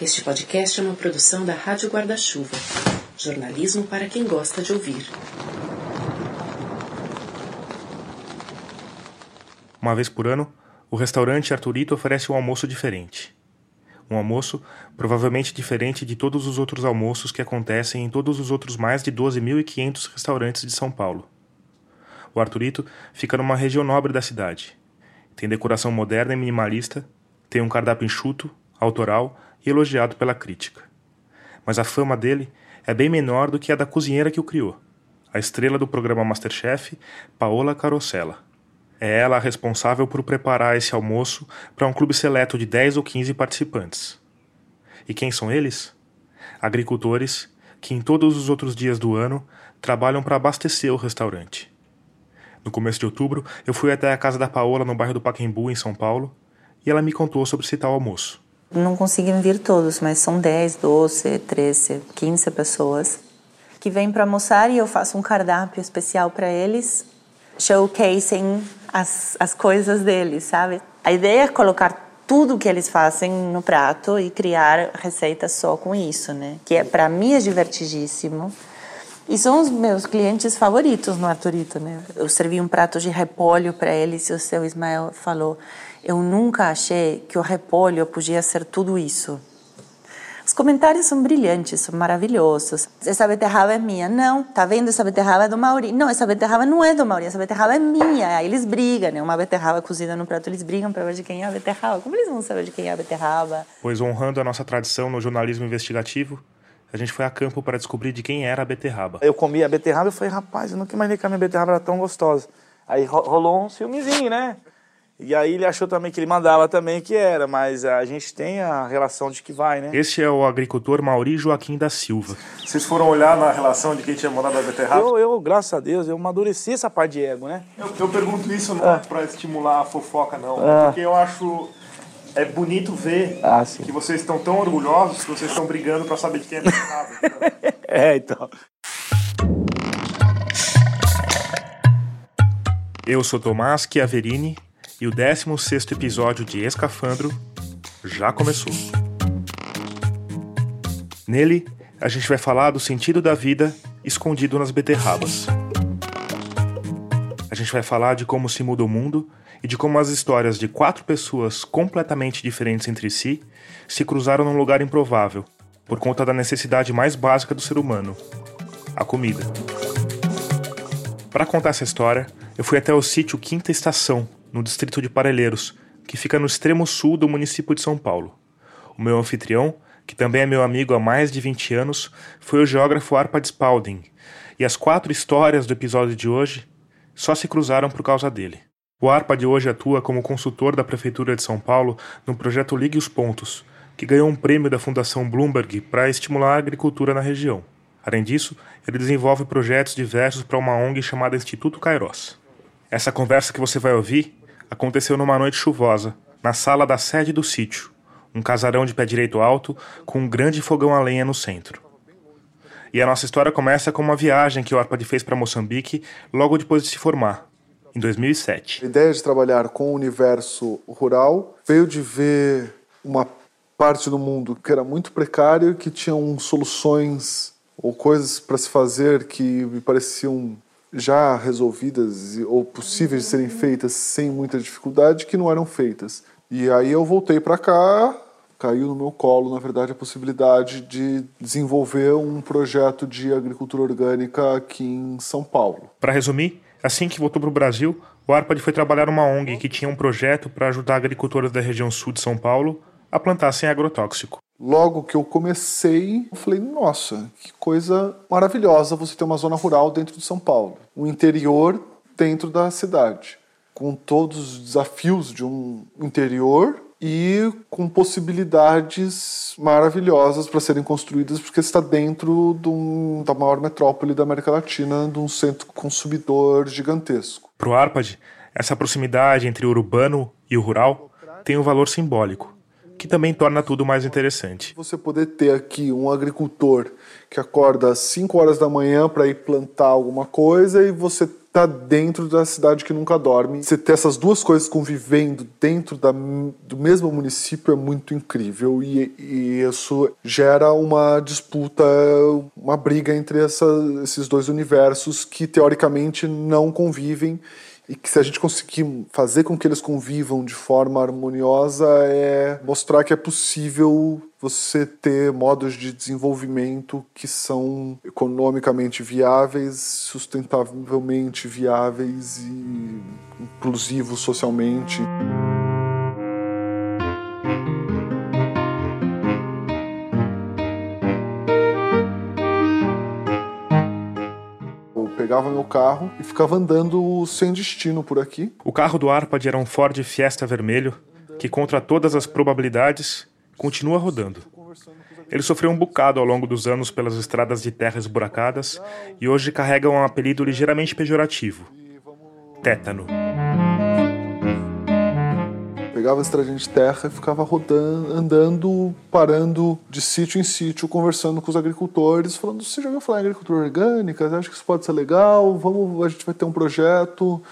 Este podcast é uma produção da Rádio Guarda-Chuva. Jornalismo para quem gosta de ouvir. Uma vez por ano, o restaurante Arturito oferece um almoço diferente. Um almoço provavelmente diferente de todos os outros almoços que acontecem em todos os outros mais de 12.500 restaurantes de São Paulo. O Arturito fica numa região nobre da cidade. Tem decoração moderna e minimalista, tem um cardápio enxuto, autoral e elogiado pela crítica. Mas a fama dele é bem menor do que a da cozinheira que o criou, a estrela do programa Masterchef, Paola Carosella. É ela a responsável por preparar esse almoço para um clube seleto de 10 ou 15 participantes. E quem são eles? Agricultores que em todos os outros dias do ano trabalham para abastecer o restaurante. No começo de outubro, eu fui até a casa da Paola no bairro do Paquembu, em São Paulo, e ela me contou sobre esse tal almoço. Não conseguem vir todos, mas são 10, 12, 13, 15 pessoas que vêm para almoçar e eu faço um cardápio especial para eles, showcasing as, as coisas deles, sabe? A ideia é colocar tudo que eles fazem no prato e criar receitas só com isso, né? Que é para mim é divertidíssimo. E são os meus clientes favoritos no Arturito, né? Eu servi um prato de repolho para eles e o seu Ismael falou: "Eu nunca achei que o repolho podia ser tudo isso." Os comentários são brilhantes, são maravilhosos. Essa beterraba é minha. Não, tá vendo? Essa beterraba é do Mauri. Não, essa beterraba não é do Mauri, essa beterraba é minha. Aí eles brigam, né? Uma beterraba cozida no prato, eles brigam para ver de quem é a beterraba. Como eles vão saber de quem é a beterraba? Pois honrando a nossa tradição no jornalismo investigativo, a gente foi a campo para descobrir de quem era a beterraba. Eu comi a beterraba e falei, rapaz, eu nunca imaginei que a minha beterraba era tão gostosa. Aí rolou um filmezinho, né? E aí ele achou também que ele mandava também que era, mas a gente tem a relação de que vai, né? Este é o agricultor Mauri Joaquim da Silva. Vocês foram olhar na relação de quem tinha mandado a beterraba? Eu, eu graças a Deus, eu amadureci essa parte de ego, né? Eu, eu pergunto isso não é para estimular a fofoca, não. É. Porque eu acho é bonito ver Ah, que vocês estão tão orgulhosos que vocês estão brigando para saber de quem é a beterraba. é, então. Eu sou Tomás Chiaverini e o 16º episódio de Escafandro já começou. Nele, a gente vai falar do sentido da vida escondido nas beterrabas. A gente vai falar de como se muda o mundo e de como as histórias de quatro pessoas completamente diferentes entre si se cruzaram num lugar improvável, por conta da necessidade mais básica do ser humano: a comida. Para contar essa história, eu fui até o sítio Quinta Estação, no distrito de Parelheiros, que fica no extremo sul do município de São Paulo. O meu anfitrião, que também é meu amigo há mais de 20 anos, foi o geógrafo Arpad Spalding, e as quatro histórias do episódio de hoje só se cruzaram por causa dele. O Arpad hoje atua como consultor da Prefeitura de São Paulo no projeto Ligue os Pontos, que ganhou um prêmio da Fundação Bloomberg para estimular a agricultura na região. Além disso, ele desenvolve projetos diversos para uma ONG chamada Instituto Kairos. Essa conversa que você vai ouvir aconteceu numa noite chuvosa, na sala da sede do sítio, um casarão de pé direito alto com um grande fogão a lenha no centro. E a nossa história começa com uma viagem que o Arpad fez para Moçambique logo depois de se formar, em 2007. A ideia de trabalhar com o universo rural veio de ver uma parte do mundo que era muito precário, que tinham soluções ou coisas para se fazer que me pareciam já resolvidas ou possíveis de serem feitas sem muita dificuldade que não eram feitas. E aí eu voltei para cá, caiu no meu colo, na verdade, a possibilidade de desenvolver um projeto de agricultura orgânica aqui em São Paulo. Para resumir, assim que voltou para o Brasil, o Arpad foi trabalhar numa ONG que tinha um projeto para ajudar agricultores da região sul de São Paulo a plantar sem agrotóxico. Logo que eu comecei, eu falei: nossa, que coisa maravilhosa você ter uma zona rural dentro de São Paulo, um interior dentro da cidade, com todos os desafios de um interior e com possibilidades maravilhosas para serem construídas, porque está dentro de um, da maior metrópole da América Latina, de um centro consumidor gigantesco. Para o Arpad, essa proximidade entre o urbano e o rural tem um valor simbólico que também torna tudo mais interessante. Você poder ter aqui um agricultor que acorda às 5 horas da manhã para ir plantar alguma coisa e você tá dentro da cidade que nunca dorme. Você ter essas duas coisas convivendo dentro da, do mesmo município é muito incrível e, e isso gera uma disputa, uma briga entre essa, esses dois universos que teoricamente não convivem e que se a gente conseguir fazer com que eles convivam de forma harmoniosa é mostrar que é possível você ter modos de desenvolvimento que são economicamente viáveis, sustentavelmente viáveis e inclusivos socialmente. Pegava meu carro e ficava andando sem destino por aqui. O carro do Arpad era um Ford Fiesta vermelho que, contra todas as probabilidades, continua rodando. Ele sofreu um bocado ao longo dos anos pelas estradas de terra esburacadas e hoje carrega um apelido ligeiramente pejorativo: tétano pegava a estradinha de terra e ficava rodando, andando, parando de sítio em sítio, conversando com os agricultores, falando: você já ouviu falar em agricultura orgânica? Acho que isso pode ser legal. Vamos, a gente vai ter um projeto.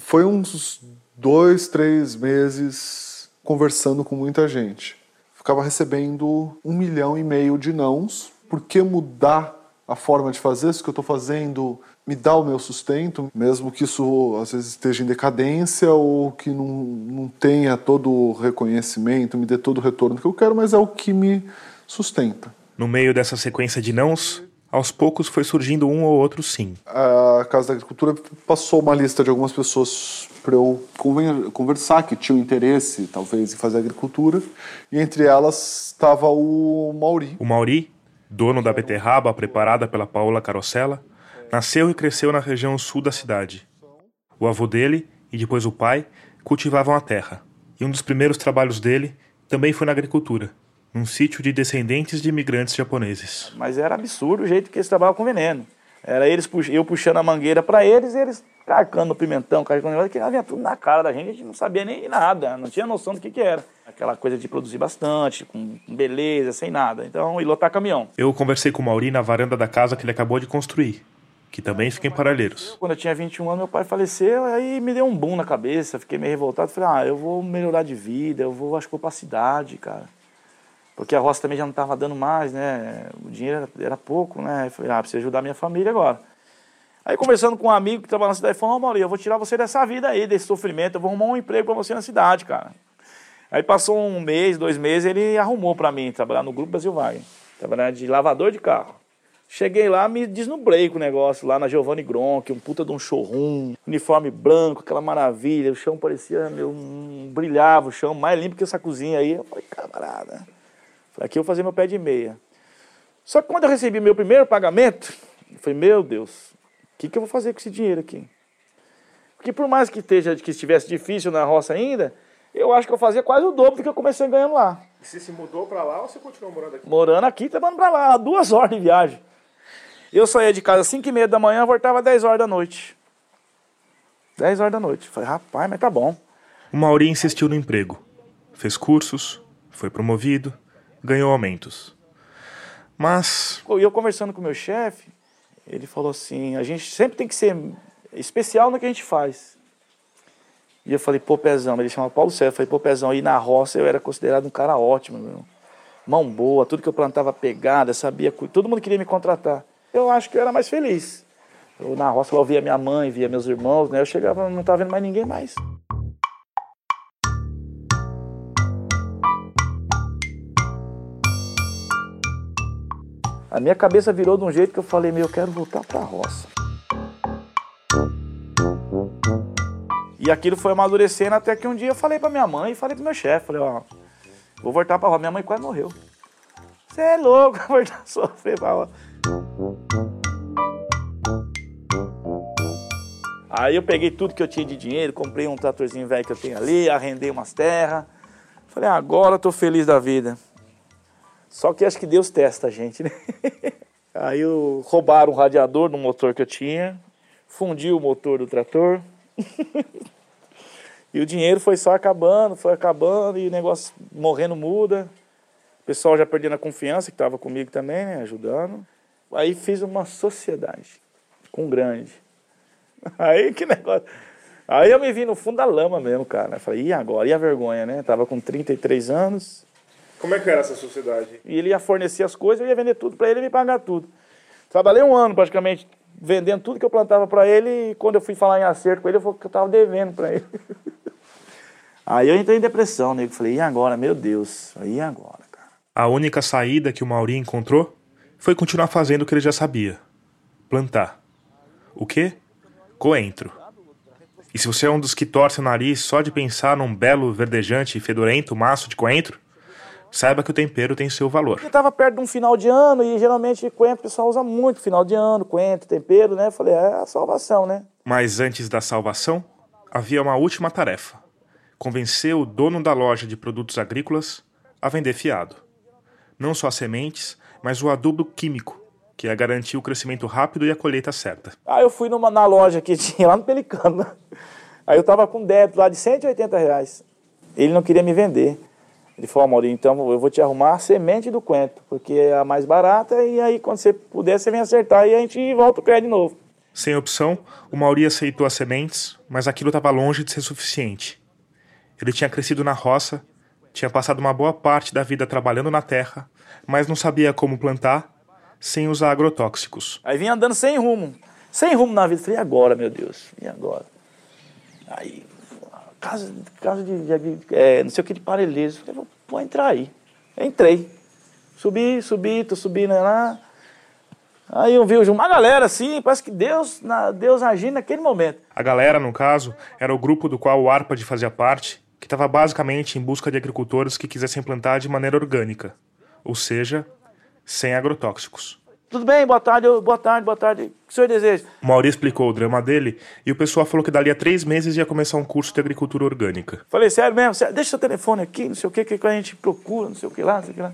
Foi uns dois, três meses conversando com muita gente. Ficava recebendo um milhão e meio de nãos. Por que mudar a forma de fazer isso que eu estou fazendo me dá o meu sustento, mesmo que isso às vezes esteja em decadência ou que não, não tenha todo o reconhecimento, me dê todo o retorno que eu quero, mas é o que me sustenta. No meio dessa sequência de nãos, aos poucos foi surgindo um ou outro sim. A Casa da Agricultura passou uma lista de algumas pessoas para eu conversar que tinham interesse, talvez, em fazer agricultura, e entre elas estava o Mauri. O Mauri, dono da beterraba preparada pela Paula Carosella, Nasceu e cresceu na região sul da cidade. O avô dele e depois o pai cultivavam a terra, e um dos primeiros trabalhos dele também foi na agricultura, num sítio de descendentes de imigrantes japoneses. Mas era absurdo o jeito que eles trabalhavam com veneno. Era eles eu puxando a mangueira para eles e eles carcando o pimentão, carcando o negócio, que vinha tudo na cara da gente, a gente não sabia nem nada, não tinha noção do que, que era. Aquela coisa de produzir bastante, com beleza, sem nada. Então, e lotar caminhão. Eu conversei com o Mauri na varanda da casa que ele acabou de construir que também fica em. Quando eu tinha 21 anos, meu pai faleceu, aí me deu um boom na cabeça, fiquei meio revoltado. Falei, ah, eu vou melhorar de vida, eu vou, acho que vou pra cidade, cara. Porque a roça também já não estava dando mais, né? O dinheiro era, era pouco, né? Falei, ah, preciso ajudar minha família agora. Aí conversando com um amigo que trabalha na cidade, falou, oh, Maurício, eu vou tirar você dessa vida aí, desse sofrimento, eu vou arrumar um emprego para você na cidade, cara. Aí passou um mês, dois meses, ele arrumou para mim, trabalhar no Grupo Brasil Wagner. Trabalhar de lavador de carro. Cheguei lá, me desnubrei com o negócio lá na Giovanni Gronk, um puta de um showroom, uniforme branco, aquela maravilha, o chão parecia, meu, um, brilhava o chão, mais limpo que essa cozinha aí. Eu falei, camarada, aqui eu vou fazer meu pé de meia. Só que quando eu recebi meu primeiro pagamento, eu falei, meu Deus, o que, que eu vou fazer com esse dinheiro aqui? Porque por mais que, esteja, que estivesse difícil na roça ainda, eu acho que eu fazia quase o dobro do que eu comecei ganhando lá. E você se mudou para lá ou você continuou morando aqui? Morando aqui, trabalhando para lá, duas horas de viagem. Eu saía de casa às 5 e meia da manhã, voltava às 10 horas da noite. 10 horas da noite. Falei, rapaz, mas tá bom. O Mauri insistiu no emprego. Fez cursos, foi promovido, ganhou aumentos. Mas. E eu conversando com o meu chefe, ele falou assim: a gente sempre tem que ser especial no que a gente faz. E eu falei, pô, Pezão, ele chamava Paulo Sérgio. Eu falei, pô, Pezão, e na roça eu era considerado um cara ótimo, meu. Mão boa, tudo que eu plantava pegada, sabia, todo mundo queria me contratar eu acho que eu era mais feliz. Eu, na roça eu via minha mãe, via meus irmãos, né? Eu chegava, não estava vendo mais ninguém mais. A minha cabeça virou de um jeito que eu falei, meu, eu quero voltar para a roça. E aquilo foi amadurecendo até que um dia eu falei para minha mãe falei para meu chefe, falei, ó, vou voltar para a roça. Minha mãe quase morreu. Você é louco, vou voltar a sofrer para a roça. Aí eu peguei tudo que eu tinha de dinheiro, comprei um tratorzinho velho que eu tenho ali, arrendei umas terras. Falei, agora eu tô feliz da vida. Só que acho que Deus testa a gente, né? Aí eu, roubaram o radiador no motor que eu tinha, fundiu o motor do trator. e o dinheiro foi só acabando, foi acabando, e o negócio morrendo muda. O pessoal já perdendo a confiança, que estava comigo também, né, ajudando. Aí fiz uma sociedade com um grande Aí que negócio. Aí eu me vi no fundo da lama mesmo, cara. Eu falei, e agora? E a vergonha, né? Tava com 33 anos. Como é que era essa sociedade? E ele ia fornecer as coisas, eu ia vender tudo para ele e me pagar tudo. Trabalhei um ano praticamente vendendo tudo que eu plantava para ele e quando eu fui falar em acerto com ele, eu falei que eu tava devendo para ele. Aí eu entrei em depressão, nego. Falei, e agora? Meu Deus, e agora, cara? A única saída que o Mauri encontrou foi continuar fazendo o que ele já sabia: plantar. O quê? Coentro. E se você é um dos que torce o nariz só de pensar num belo, verdejante e fedorento maço de coentro, saiba que o tempero tem seu valor. Eu tava perto de um final de ano e geralmente coentro o pessoal usa muito final de ano, coentro, tempero, né? Eu falei, é a salvação, né? Mas antes da salvação, havia uma última tarefa: convencer o dono da loja de produtos agrícolas a vender fiado. Não só sementes, mas o adubo químico, que ia garantir o crescimento rápido e a colheita certa. Aí eu fui numa, na loja que tinha lá no Pelicano. né? Aí eu tava com débito lá de 180 reais. Ele não queria me vender. Ele falou, Maurinho, então eu vou te arrumar a semente do coentro, porque é a mais barata, e aí quando você puder, você vem acertar e a gente volta o crédito de novo. Sem opção, o Mauri aceitou as sementes, mas aquilo estava longe de ser suficiente. Ele tinha crescido na roça, tinha passado uma boa parte da vida trabalhando na terra, mas não sabia como plantar sem usar agrotóxicos. Aí vim andando sem rumo. Sem rumo na vida. Falei, e agora, meu Deus? E agora? Aí, casa, casa de, de- é, não sei o que de parelheiros. Falei, vou, vou entrar aí. Entrei. Subi, subi, tô subindo lá. Aí eu vi uma galera assim, parece que Deus, na, Deus agindo naquele momento. A galera, no caso, era o grupo do qual o ARPAD fazia parte, que estava basicamente em busca de agricultores que quisessem plantar de maneira orgânica, ou seja, sem agrotóxicos. Tudo bem, boa tarde, boa tarde, boa tarde. O que o senhor deseja? O Mauri explicou o drama dele e o pessoal falou que dali a três meses ia começar um curso de agricultura orgânica. Falei, sério mesmo, sério, deixa seu telefone aqui, não sei o que, que a gente procura, não sei o que lá, não sei o que lá.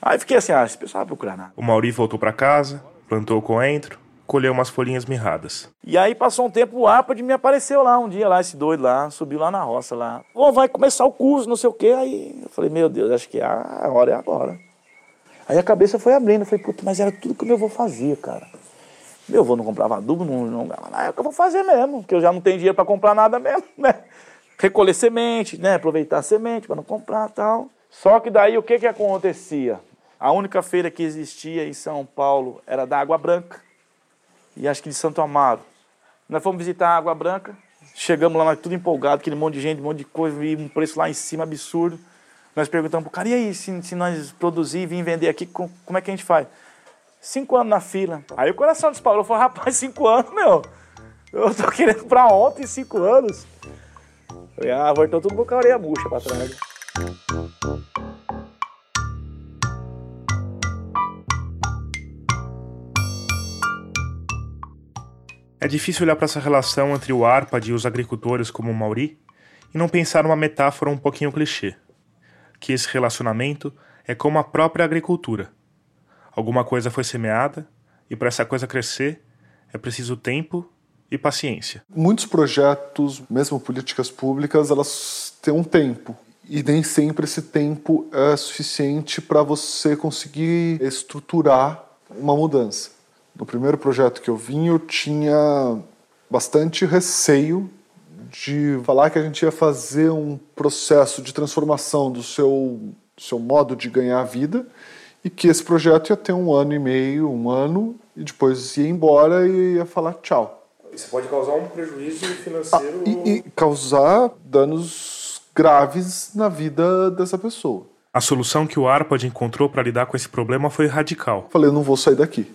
Aí fiquei assim, ah, esse pessoal vai procurar nada. O Mauri voltou para casa, plantou o coentro, colheu umas folhinhas mirradas. E aí passou um tempo, o Apad me apareceu lá um dia, lá, esse doido lá, subiu lá na roça lá. Ô, vai começar o curso, não sei o quê. Aí eu falei, meu Deus, acho que a hora é agora. Aí a cabeça foi abrindo, eu falei, puta, mas era tudo que meu avô fazia, cara. Meu avô não comprava adubo, não, não ah, é o que eu vou fazer mesmo, porque eu já não tenho dinheiro para comprar nada mesmo, né? Recolher semente, né? Aproveitar a semente para não comprar tal. Só que daí o que que acontecia? A única feira que existia em São Paulo era da Água Branca e acho que de Santo Amaro. Nós fomos visitar a Água Branca, chegamos lá, nós tudo empolgado, aquele monte de gente, um monte de coisa, e um preço lá em cima absurdo. Nós perguntamos pro cara, e aí, se, se nós produzir e vir vender aqui, com- como é que a gente faz? Cinco anos na fila. Aí o coração disparou, falou, rapaz, cinco anos, meu, eu tô querendo pra ontem, cinco anos. Falei, ah, voltou tudo com a orelha murcha pra trás. É difícil olhar para essa relação entre o ARPAD e os agricultores como o Mauri e não pensar numa metáfora um pouquinho clichê. Que esse relacionamento é como a própria agricultura. Alguma coisa foi semeada e para essa coisa crescer é preciso tempo e paciência. Muitos projetos, mesmo políticas públicas, elas têm um tempo. E nem sempre esse tempo é suficiente para você conseguir estruturar uma mudança. No primeiro projeto que eu vim, eu tinha bastante receio de falar que a gente ia fazer um processo de transformação do seu, seu modo de ganhar vida e que esse projeto ia ter um ano e meio, um ano, e depois ia embora e ia falar tchau. Isso pode causar um prejuízo financeiro. E, e causar danos graves na vida dessa pessoa. A solução que o ARPAD encontrou para lidar com esse problema foi radical. Falei, eu não vou sair daqui.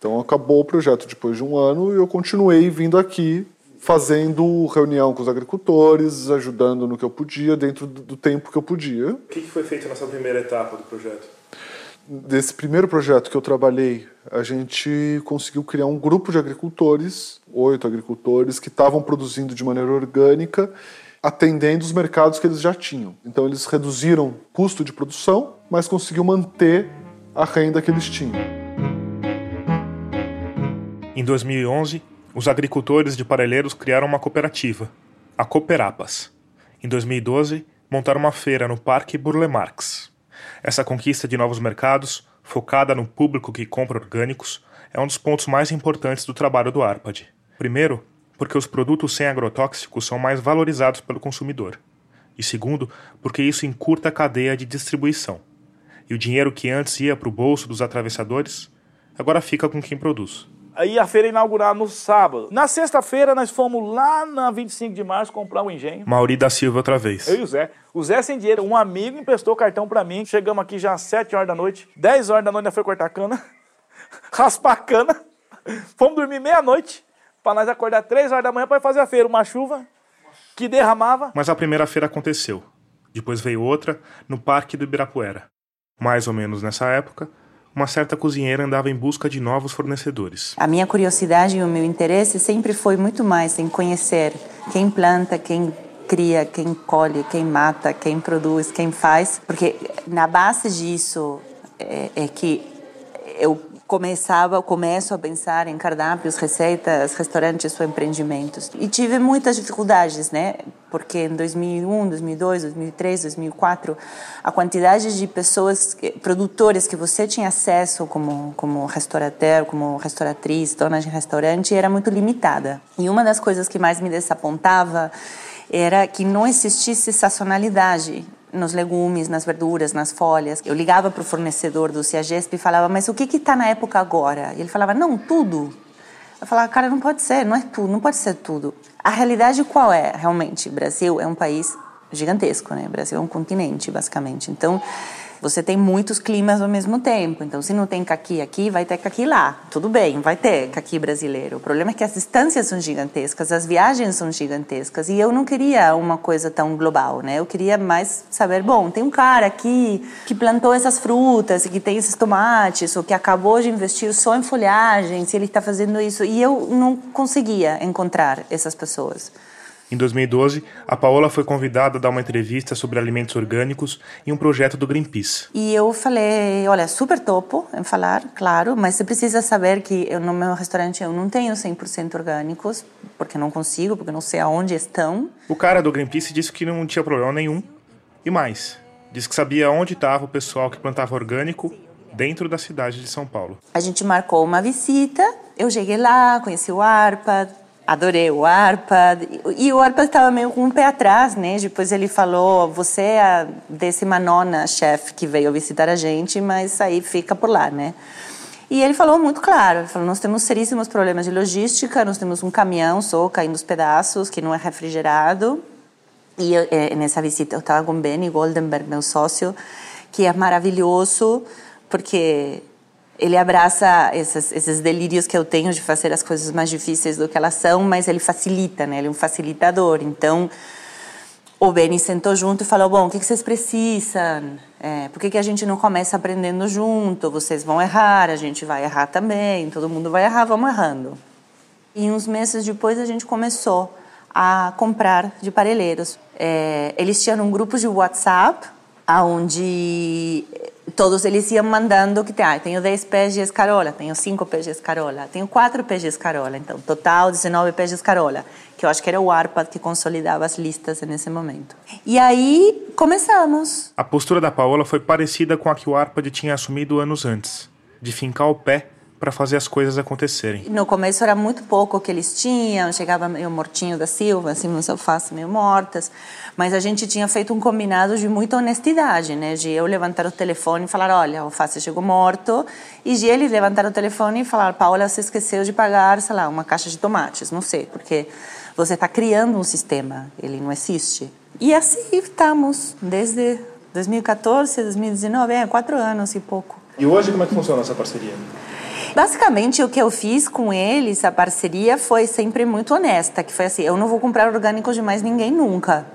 Então acabou o projeto depois de um ano e eu continuei vindo aqui, fazendo reunião com os agricultores, ajudando no que eu podia, dentro do tempo que eu podia. O que que foi feito nessa primeira etapa do projeto? Desse primeiro projeto que eu trabalhei, a gente conseguiu criar um grupo de agricultores, oito agricultores, que estavam produzindo de maneira orgânica, atendendo os mercados que eles já tinham. Então eles reduziram o custo de produção, mas conseguiu manter a renda que eles tinham. Em 2011, os agricultores de Parelheiros criaram uma cooperativa, a Cooperapas. Em 2012, montaram uma feira no Parque Burle Marx. Essa conquista de novos mercados, focada no público que compra orgânicos, é um dos pontos mais importantes do trabalho do Arpad. Primeiro, porque os produtos sem agrotóxicos são mais valorizados pelo consumidor. E segundo, porque isso encurta a cadeia de distribuição. E o dinheiro que antes ia para o bolso dos atravessadores, agora fica com quem produz. Aí a feira inaugurar no sábado. Na sexta-feira nós fomos lá na 25 de março comprar um engenho. Mauri da Silva outra vez. Eu e o Zé. O Zé sem dinheiro, um amigo emprestou cartão para mim. Chegamos aqui já às 7 horas da noite. 10 horas da noite nós foi cortar cana, raspar cana. Fomos dormir meia-noite para nós acordar 3 horas da manhã para fazer a feira. Uma chuva que derramava. Mas a primeira feira aconteceu. Depois veio outra no Parque do Ibirapuera. Mais ou menos nessa época, uma certa cozinheira andava em busca de novos fornecedores. A minha curiosidade e o meu interesse sempre foi muito mais em conhecer quem planta, quem cria, quem colhe, quem mata, quem produz, quem faz, porque na base disso é, é que eu começava, começo a pensar em cardápios, receitas, restaurantes ou empreendimentos. E tive muitas dificuldades, né? Porque em 2001, 2002, 2003, 2004, a quantidade de pessoas, produtores que você tinha acesso como como restaurateur, como restauratriz, dona de restaurante, era muito limitada. E uma das coisas que mais me desapontava era que não existisse sazonalidade nos legumes, nas verduras, nas folhas. Eu ligava para o fornecedor do Ciagesp e falava, mas o que está na época agora? E ele falava, não, tudo. Eu falava, cara, não pode ser, não é tudo, não pode ser tudo. A realidade qual é, realmente? Brasil é um país gigantesco, né? O Brasil é um continente, basicamente. Então, você tem muitos climas ao mesmo tempo. Então, se não tem caqui aqui, vai ter caqui lá. Tudo bem, vai ter caqui brasileiro. O problema é que as distâncias são gigantescas, as viagens são gigantescas. E eu não queria uma coisa tão global, né? Eu queria mais saber, bom, tem um cara aqui que plantou essas frutas, que tem esses tomates, ou que acabou de investir só em folhagem, se ele está fazendo isso. E eu não conseguia encontrar essas pessoas. Em 2012, a Paola foi convidada a dar uma entrevista sobre alimentos orgânicos em um projeto do Greenpeace. E eu falei, olha, super topo em falar, claro, mas você precisa saber que eu, no meu restaurante eu não tenho 100% orgânicos, porque não consigo, porque não sei aonde estão. O cara do Greenpeace disse que não tinha problema nenhum. E mais, disse que sabia onde estava o pessoal que plantava orgânico dentro da cidade de São Paulo. A gente marcou uma visita, eu cheguei lá, conheci o Arpa, adorei o Arpa. E o Arpa estava meio com um pé atrás, né? Depois ele falou: Você é a décima nona chefe que veio visitar a gente, mas aí fica por lá, né? E ele falou muito claro: ele falou, Nós temos seríssimos problemas de logística, nós temos um caminhão só caindo os pedaços, que não é refrigerado. E eu, eh, nessa visita eu estava com Benny Goldenberg, meu sócio, que é maravilhoso, porque ele abraça esses, esses, delírios que eu tenho de fazer as coisas mais difíceis do que elas são, mas ele facilita, né? Ele é um facilitador. Então, o Benny sentou junto e falou: Bom, o que, vocês precisam? É, por que, que a gente não começa aprendendo junto? Vocês vão errar, a gente vai errar também, todo mundo vai errar, vamos errando. E uns meses depois a gente começou a comprar de parelheiros. É, eles tinham um grupo de WhatsApp onde todos eles iam mandando que tem, ah, tenho 10 pés de escarola, tenho 5 pés de escarola, tenho 4 pés de escarola, então total 19 pés de escarola, que eu acho que era o ARPA que consolidava as listas nesse momento. E aí começamos. A postura da Paola foi parecida com a que o ARPAD tinha assumido anos antes, de fincar o pé para fazer as coisas acontecerem. No começo era muito pouco que eles tinham, chegava meio mortinho da Silva, assim, umas alfaces meio mortas, mas a gente tinha feito um combinado de muita honestidade, né? De eu levantar o telefone e falar, olha, o alface chegou morto, e de ele levantar o telefone e falar, Paula, você esqueceu de pagar, sei lá, uma caixa de tomates, não sei, porque você está criando um sistema, ele não existe. E assim estamos, desde 2014, 2019, é, quatro anos e pouco. E hoje como é que funciona essa parceria? Basicamente, o que eu fiz com eles, a parceria, foi sempre muito honesta, que foi assim, eu não vou comprar orgânico de mais ninguém nunca.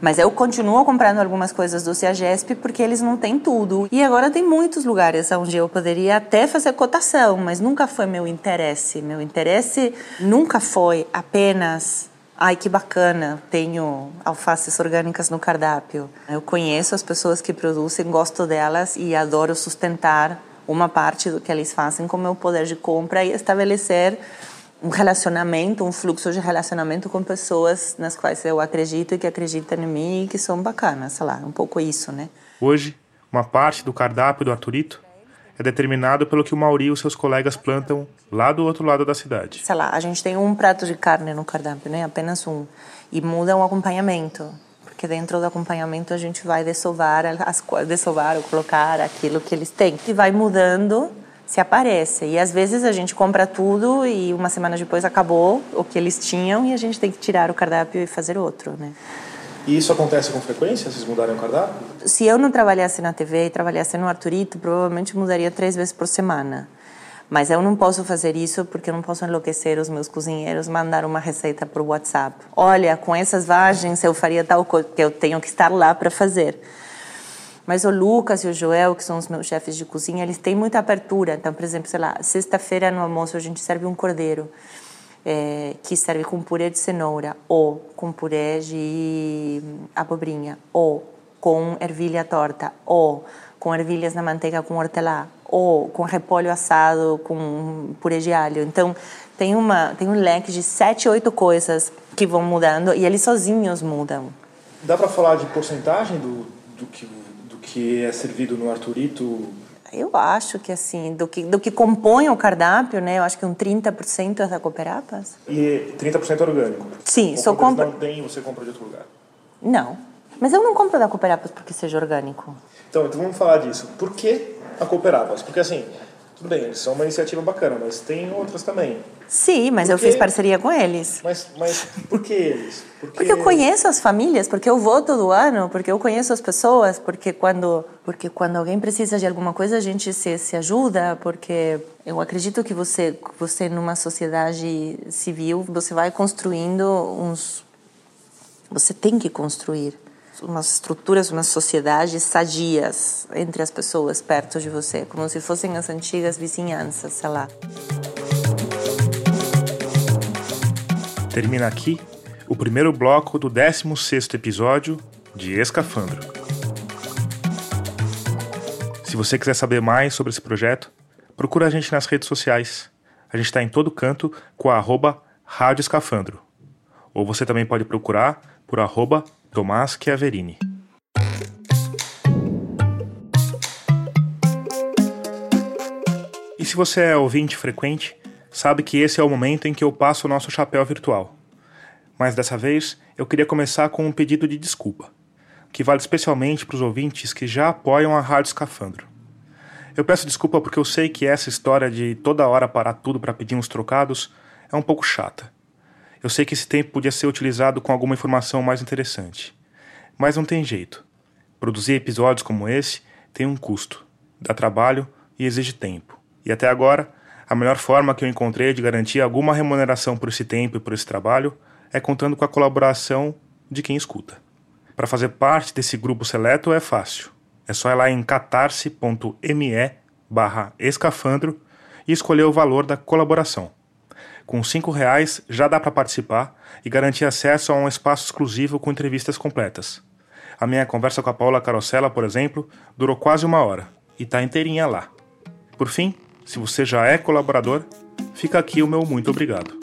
Mas eu continuo comprando algumas coisas do Ciagesp porque eles não têm tudo. E agora tem muitos lugares onde eu poderia até fazer cotação, mas nunca foi meu interesse. Meu interesse nunca foi apenas Ai, que bacana, tenho alfaces orgânicas no cardápio. Eu conheço as pessoas que produzem, gosto delas e adoro sustentar uma parte do que eles fazem com o meu poder de compra e estabelecer um relacionamento, um fluxo de relacionamento com pessoas nas quais eu acredito e que acreditam em mim e que são bacanas, sei lá, um pouco isso, né? Hoje, uma parte do cardápio do Aturito é determinado pelo que o Mauri e os seus colegas plantam lá do outro lado da cidade. Sei lá, a gente tem um prato de carne no cardápio, né? Apenas um. E muda o acompanhamento. Porque dentro do acompanhamento a gente vai dessovar, as, dessovar ou colocar aquilo que eles têm. E vai mudando se aparece. E às vezes a gente compra tudo e uma semana depois acabou o que eles tinham e a gente tem que tirar o cardápio e fazer outro, né? E isso acontece com frequência, vocês mudarem o cardápio? Se eu não trabalhasse na TV e trabalhasse no Arturito, provavelmente mudaria três vezes por semana. Mas eu não posso fazer isso porque eu não posso enlouquecer os meus cozinheiros, mandar uma receita por WhatsApp. Olha, com essas vagens eu faria tal coisa, que eu tenho que estar lá para fazer. Mas o Lucas e o Joel, que são os meus chefes de cozinha, eles têm muita abertura. Então, por exemplo, sei lá, sexta-feira no almoço a gente serve um cordeiro é, que serve com purê de cenoura ou com purê de abobrinha ou com ervilha torta ou com ervilhas na manteiga com hortelã ou com repolho assado com purê de alho. Então tem uma tem um leque de sete, oito coisas que vão mudando e eles sozinhos mudam. Dá para falar de porcentagem do, do que do que é servido no Arturito eu acho que assim, do que, do que compõe o cardápio, né? Eu acho que um 30% é da Cooperapas. E 30% é orgânico? Sim, Ou só compra... não tem, você compra de outro lugar? Não. Mas eu não compro da Cooperapas porque seja orgânico. Então, então vamos falar disso. Por que a Cooperapas? Porque assim, tudo bem, eles são uma iniciativa bacana, mas tem outras também. Sim, mas eu fiz parceria com eles. Mas, mas por que eles? Porque... porque eu conheço as famílias, porque eu vou todo ano, porque eu conheço as pessoas, porque quando, porque quando alguém precisa de alguma coisa a gente se, se ajuda, porque eu acredito que você, você numa sociedade civil, você vai construindo uns... Você tem que construir umas estruturas, umas sociedades sadias entre as pessoas perto de você, como se fossem as antigas vizinhanças, sei lá. Termina aqui o primeiro bloco do 16º episódio de Escafandro. Se você quiser saber mais sobre esse projeto, procura a gente nas redes sociais. A gente está em todo canto com a arroba Rádio Escafandro. Ou você também pode procurar por arroba Tomás Chiaverini. E se você é ouvinte frequente, sabe que esse é o momento em que eu passo o nosso chapéu virtual. Mas dessa vez eu queria começar com um pedido de desculpa, que vale especialmente para os ouvintes que já apoiam a Rádio Escafandro. Eu peço desculpa porque eu sei que essa história de toda hora parar tudo para pedir uns trocados é um pouco chata. Eu sei que esse tempo podia ser utilizado com alguma informação mais interessante. Mas não tem jeito. Produzir episódios como esse tem um custo, dá trabalho e exige tempo. E até agora, a melhor forma que eu encontrei de garantir alguma remuneração por esse tempo e por esse trabalho é contando com a colaboração de quem escuta. Para fazer parte desse grupo seleto é fácil. É só ir lá em catarse.me barra escafandro e escolher o valor da colaboração. Com R$ reais já dá para participar e garantir acesso a um espaço exclusivo com entrevistas completas. A minha conversa com a Paula Carosella, por exemplo, durou quase uma hora e está inteirinha lá. Por fim, se você já é colaborador, fica aqui o meu muito obrigado.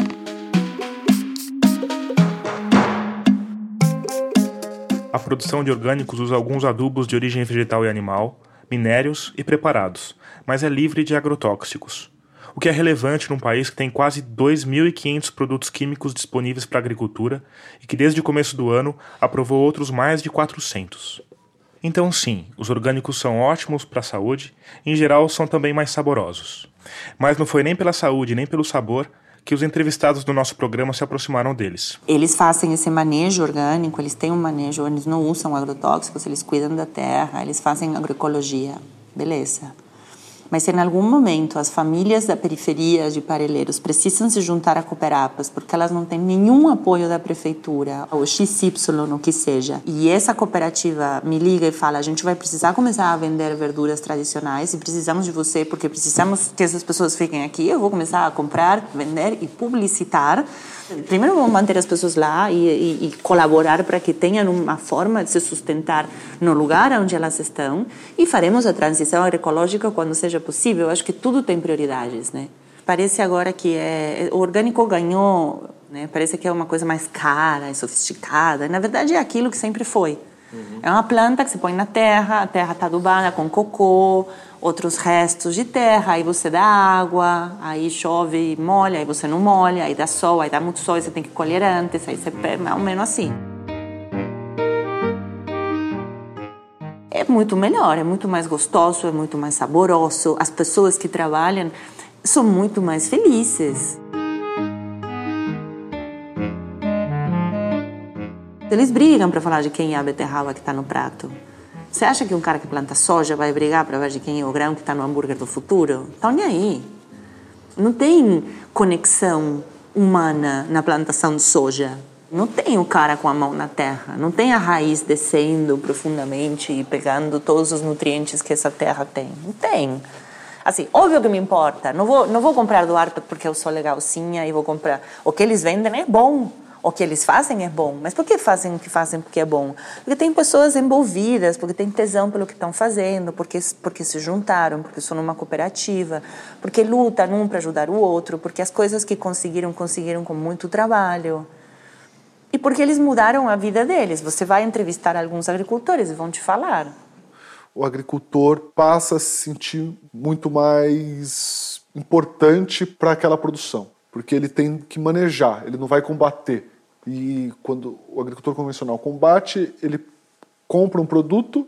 A produção de orgânicos usa alguns adubos de origem vegetal e animal, minérios e preparados, mas é livre de agrotóxicos o que é relevante num país que tem quase 2.500 produtos químicos disponíveis para a agricultura e que desde o começo do ano aprovou outros mais de 400. Então, sim, os orgânicos são ótimos para a saúde e, em geral, são também mais saborosos. Mas não foi nem pela saúde nem pelo sabor que os entrevistados do nosso programa se aproximaram deles. Eles fazem esse manejo orgânico, eles têm um manejo, eles não usam agrotóxicos, eles cuidam da terra, eles fazem agroecologia. Beleza. Mas se em algum momento as famílias da periferia de Parelheiros precisam se juntar a Cooperapas porque elas não têm nenhum apoio da prefeitura, ou XY, o que seja, e essa cooperativa me liga e fala: a gente vai precisar começar a vender verduras tradicionais e precisamos de você porque precisamos que essas pessoas fiquem aqui, eu vou começar a comprar, vender e publicitar Primeiro, vamos manter as pessoas lá e, e, e colaborar para que tenham uma forma de se sustentar no lugar onde elas estão e faremos a transição agroecológica quando seja possível. Eu acho que tudo tem prioridades, né? Parece agora que é, o orgânico ganhou, né? Parece que é uma coisa mais cara sofisticada. Na verdade, é aquilo que sempre foi. É uma planta que você põe na terra, a terra está adubada com cocô, outros restos de terra, aí você dá água, aí chove e molha, aí você não molha, aí dá sol, aí dá muito sol, e você tem que colher antes, aí você pega, mais ou menos assim. É muito melhor, é muito mais gostoso, é muito mais saboroso. As pessoas que trabalham são muito mais felizes. Eles brigam para falar de quem é a beterraba que está no prato. Você acha que um cara que planta soja vai brigar para ver de quem é o grão que está no hambúrguer do futuro? Estão nem aí. Não tem conexão humana na plantação de soja. Não tem o cara com a mão na terra. Não tem a raiz descendo profundamente e pegando todos os nutrientes que essa terra tem. Não tem. Assim, óbvio que me importa. Não vou, não vou comprar do Arpa porque eu sou legalzinha e vou comprar. O que eles vendem é bom o que eles fazem é bom. Mas por que fazem o que fazem porque é bom? Porque tem pessoas envolvidas, porque tem tesão pelo que estão fazendo, porque, porque se juntaram, porque são numa cooperativa, porque lutam um para ajudar o outro, porque as coisas que conseguiram, conseguiram com muito trabalho. E porque eles mudaram a vida deles. Você vai entrevistar alguns agricultores e vão te falar. O agricultor passa a se sentir muito mais importante para aquela produção, porque ele tem que manejar, ele não vai combater. E quando o agricultor convencional combate, ele compra um produto,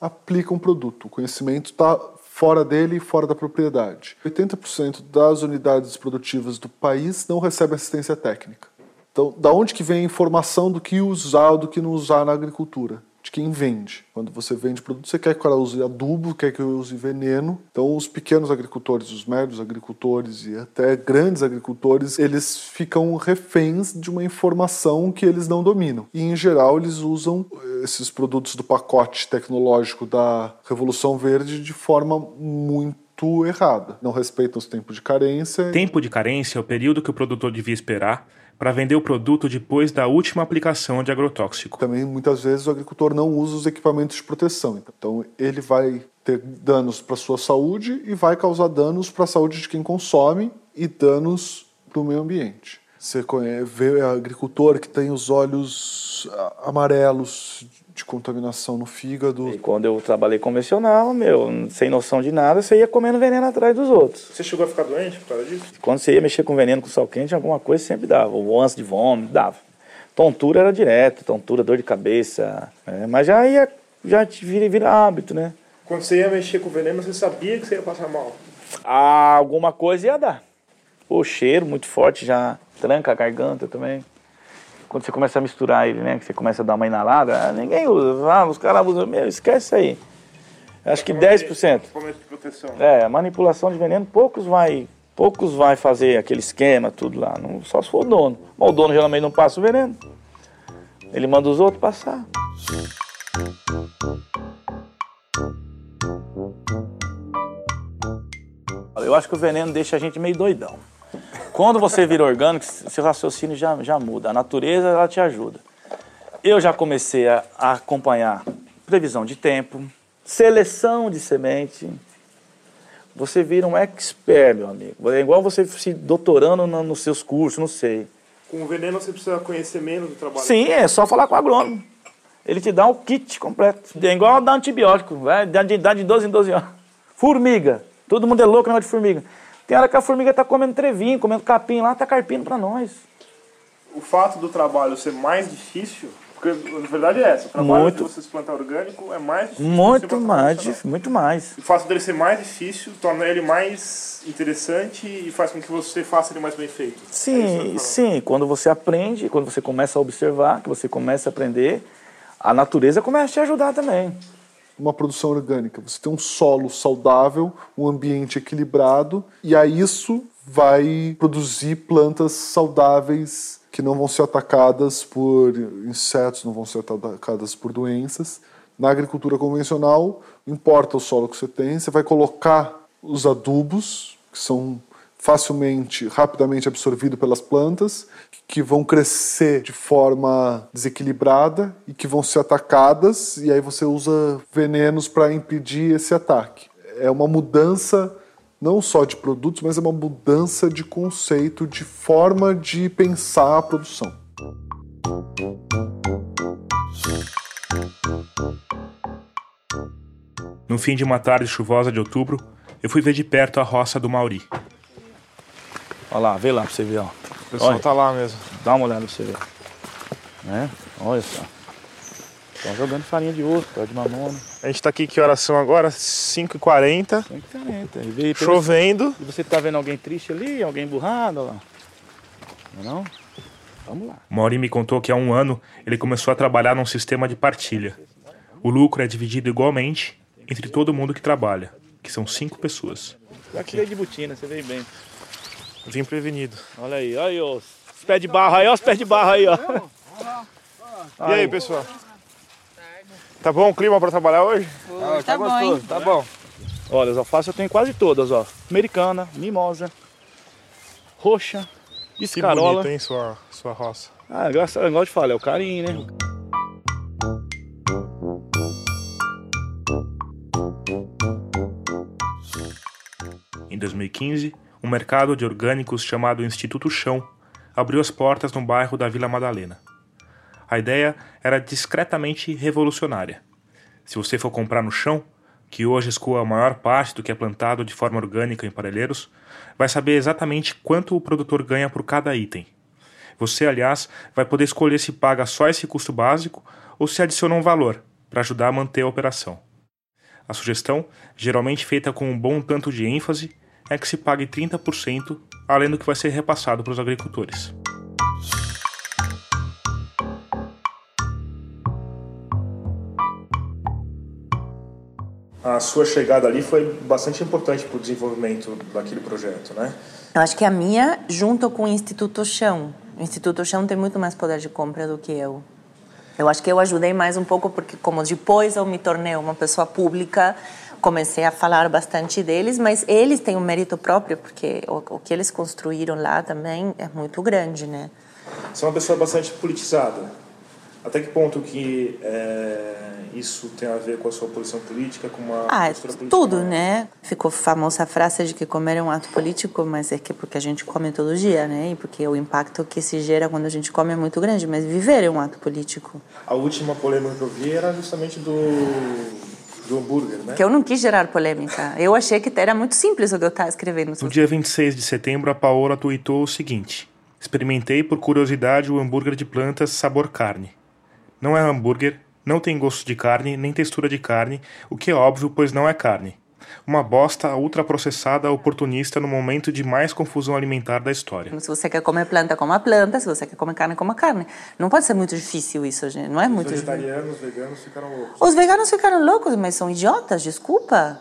aplica um produto. O conhecimento está fora dele e fora da propriedade. 80% das unidades produtivas do país não recebem assistência técnica. Então, da onde que vem a informação do que usar do que não usar na agricultura? De quem vende. Quando você vende produto, você quer que o cara use adubo, quer que use veneno. Então, os pequenos agricultores, os médios agricultores e até grandes agricultores, eles ficam reféns de uma informação que eles não dominam. E, em geral, eles usam esses produtos do pacote tecnológico da Revolução Verde de forma muito errada. Não respeitam os tempos de carência. Tempo de carência é o período que o produtor devia esperar para vender o produto depois da última aplicação de agrotóxico. Também muitas vezes o agricultor não usa os equipamentos de proteção, então ele vai ter danos para sua saúde e vai causar danos para a saúde de quem consome e danos para o meio ambiente. Você vê agricultor que tem os olhos amarelos de contaminação no fígado. E quando eu trabalhei convencional, meu, sem noção de nada, você ia comendo veneno atrás dos outros. Você chegou a ficar doente por causa disso? Quando você ia mexer com veneno com sal quente, alguma coisa sempre dava. Ou ânsia de vômito, dava. Tontura era direto, tontura, dor de cabeça. É, mas já ia, já vira, vira hábito, né? Quando você ia mexer com veneno, você sabia que você ia passar mal? Ah, alguma coisa ia dar. O cheiro muito forte já tranca a garganta também quando você começa a misturar ele, né? Que você começa a dar uma inalada, ah, ninguém usa. Ah, os caras usam. Meu, esquece isso aí. Acho que 10%. É, manipulação de veneno, poucos vai, poucos vai fazer aquele esquema, tudo lá. Não, só se for o dono. Mas o dono geralmente não passa o veneno. Ele manda os outros passar. Eu acho que o veneno deixa a gente meio doidão. Quando você vira orgânico, seu raciocínio já, já muda. A natureza ela te ajuda. Eu já comecei a, a acompanhar previsão de tempo, seleção de semente. Você vira um expert, meu amigo. É igual você se doutorando no, nos seus cursos, não sei. Com o veneno você precisa conhecer menos do trabalho. Sim, é só falar com o agrônomo. Ele te dá um kit completo. É igual dar antibiótico, vai, dá de, dá de 12 em 12 anos. Formiga. Todo mundo é louco na de formiga. Tem hora que a formiga está comendo trevinho, comendo capim lá, está carpindo para nós. O fato do trabalho ser mais difícil, porque a verdade é essa, o trabalho muito, de você se plantar orgânico é mais difícil. Muito mais, muito mais. O fato dele ser mais difícil torna ele mais interessante e faz com que você faça ele mais bem feito. Sim, é sim. Quando você aprende, quando você começa a observar, que você começa a aprender, a natureza começa a te ajudar também uma produção orgânica. Você tem um solo saudável, um ambiente equilibrado, e a isso vai produzir plantas saudáveis que não vão ser atacadas por insetos, não vão ser atacadas por doenças. Na agricultura convencional, importa o solo que você tem, você vai colocar os adubos, que são facilmente, rapidamente absorvido pelas plantas, que vão crescer de forma desequilibrada e que vão ser atacadas, e aí você usa venenos para impedir esse ataque. É uma mudança não só de produtos, mas é uma mudança de conceito, de forma de pensar a produção. No fim de uma tarde chuvosa de outubro, eu fui ver de perto a roça do Mauri. Olha lá, vê lá pra você ver, ó. O pessoal Olha. tá lá mesmo. Dá uma olhada pra você ver. Né? Olha só. Estão jogando farinha de osso, pé de mamona. A gente tá aqui, que horas são agora? 5h40. 140. E, vê, Chovendo. e você tá vendo alguém triste ali, alguém burrado, olha lá. Não é não? Vamos lá. O Mauri me contou que há um ano ele começou a trabalhar num sistema de partilha. O lucro é dividido igualmente entre todo mundo que trabalha, que são cinco pessoas. Aqui veio de botina, você veio bem. Vim prevenido. Olha aí, olha aí. Os pés de barro aí, ó, os pés de barro aí, ó. E aí, pessoal? Tá bom o clima pra trabalhar hoje? tá gostoso, tá bom. Olha, as alfaces eu tenho quase todas, ó. Americana, mimosa, roxa, Que escarola. bonito, hein, sua, sua roça. Ah, gosto, eu gosto de falar, é o carinho, né? Em 2015, um mercado de orgânicos chamado Instituto Chão abriu as portas no bairro da Vila Madalena. A ideia era discretamente revolucionária. Se você for comprar no chão, que hoje escoa a maior parte do que é plantado de forma orgânica em parelheiros, vai saber exatamente quanto o produtor ganha por cada item. Você, aliás, vai poder escolher se paga só esse custo básico ou se adiciona um valor para ajudar a manter a operação. A sugestão, geralmente feita com um bom tanto de ênfase, é que se pague 30% além do que vai ser repassado para os agricultores. A sua chegada ali foi bastante importante para o desenvolvimento daquele projeto, né? Eu acho que a minha, junto com o Instituto Chão. O Instituto Chão tem muito mais poder de compra do que eu. Eu acho que eu ajudei mais um pouco porque, como depois eu me tornei uma pessoa pública, comecei a falar bastante deles, mas eles têm um mérito próprio, porque o, o que eles construíram lá também é muito grande, né? Você é uma pessoa bastante politizada. Até que ponto que é, isso tem a ver com a sua posição política, com uma Ah, postura política? tudo, né? Ficou famosa a frase de que comer é um ato político, mas é que porque a gente come todo dia, né? E porque o impacto que se gera quando a gente come é muito grande, mas viver é um ato político. A última polêmica que eu vi era justamente do, do hambúrguer, né? Que eu não quis gerar polêmica. Eu achei que era muito simples o que eu estava escrevendo. No dia 26 de setembro, a Paola tweetou o seguinte: Experimentei por curiosidade o hambúrguer de plantas sabor carne. Não é hambúrguer, não tem gosto de carne, nem textura de carne, o que é óbvio, pois não é carne. Uma bosta ultraprocessada oportunista no momento de mais confusão alimentar da história. Se você quer comer planta, coma planta. Se você quer comer carne, coma carne. Não pode ser muito difícil isso, gente. Não é Os muito difícil. vegetarianos, veganos ficaram loucos. Os veganos ficaram loucos, mas são idiotas, desculpa.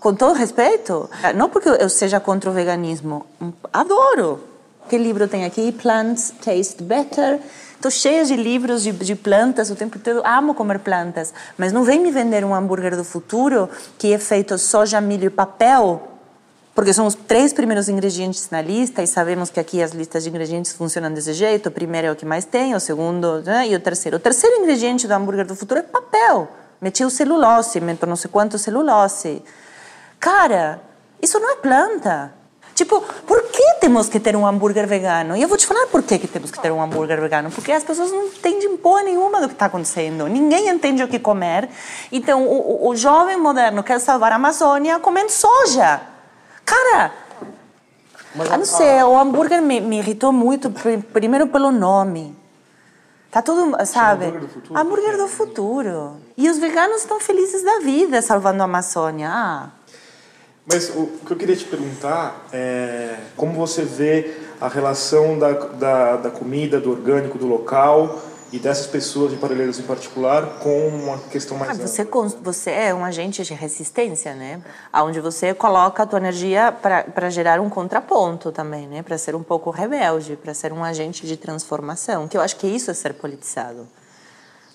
Com todo respeito. Não porque eu seja contra o veganismo. Adoro. Que livro tem aqui? Plants Taste Better. Estou cheia de livros de, de plantas o tempo todo. Amo comer plantas. Mas não vem me vender um hambúrguer do futuro que é feito soja, milho e papel. Porque são os três primeiros ingredientes na lista e sabemos que aqui as listas de ingredientes funcionam desse jeito. O primeiro é o que mais tem, o segundo né, e o terceiro. O terceiro ingrediente do hambúrguer do futuro é papel. Metiu celulose, meto não sei quanto celulose. Cara, isso não é planta. Tipo, por que temos que ter um hambúrguer vegano? E eu vou te falar por que, que temos que ter um hambúrguer vegano. Porque as pessoas não entendem porra nenhuma do que está acontecendo. Ninguém entende o que comer. Então, o, o, jovem moderno quer salvar a Amazônia comendo soja. Cara, eu não sei, o hambúrguer me, me irritou muito, pr- primeiro pelo nome. Tá tudo, sabe? hambúrguer do futuro? Hambúrguer do futuro. E os veganos estão felizes da vida salvando a Amazônia. Ah, Mas o, o que eu queria te perguntar é como você vê a relação da, da, da comida, do orgânico, do local e dessas pessoas de Parelheiros em particular com uma questão mais Ah, você, você é um agente de resistência, né? Onde você coloca a tua energia para gerar um contraponto também, né? Para ser um pouco rebelde, para ser um agente de transformação. Que eu acho que isso é ser politizado.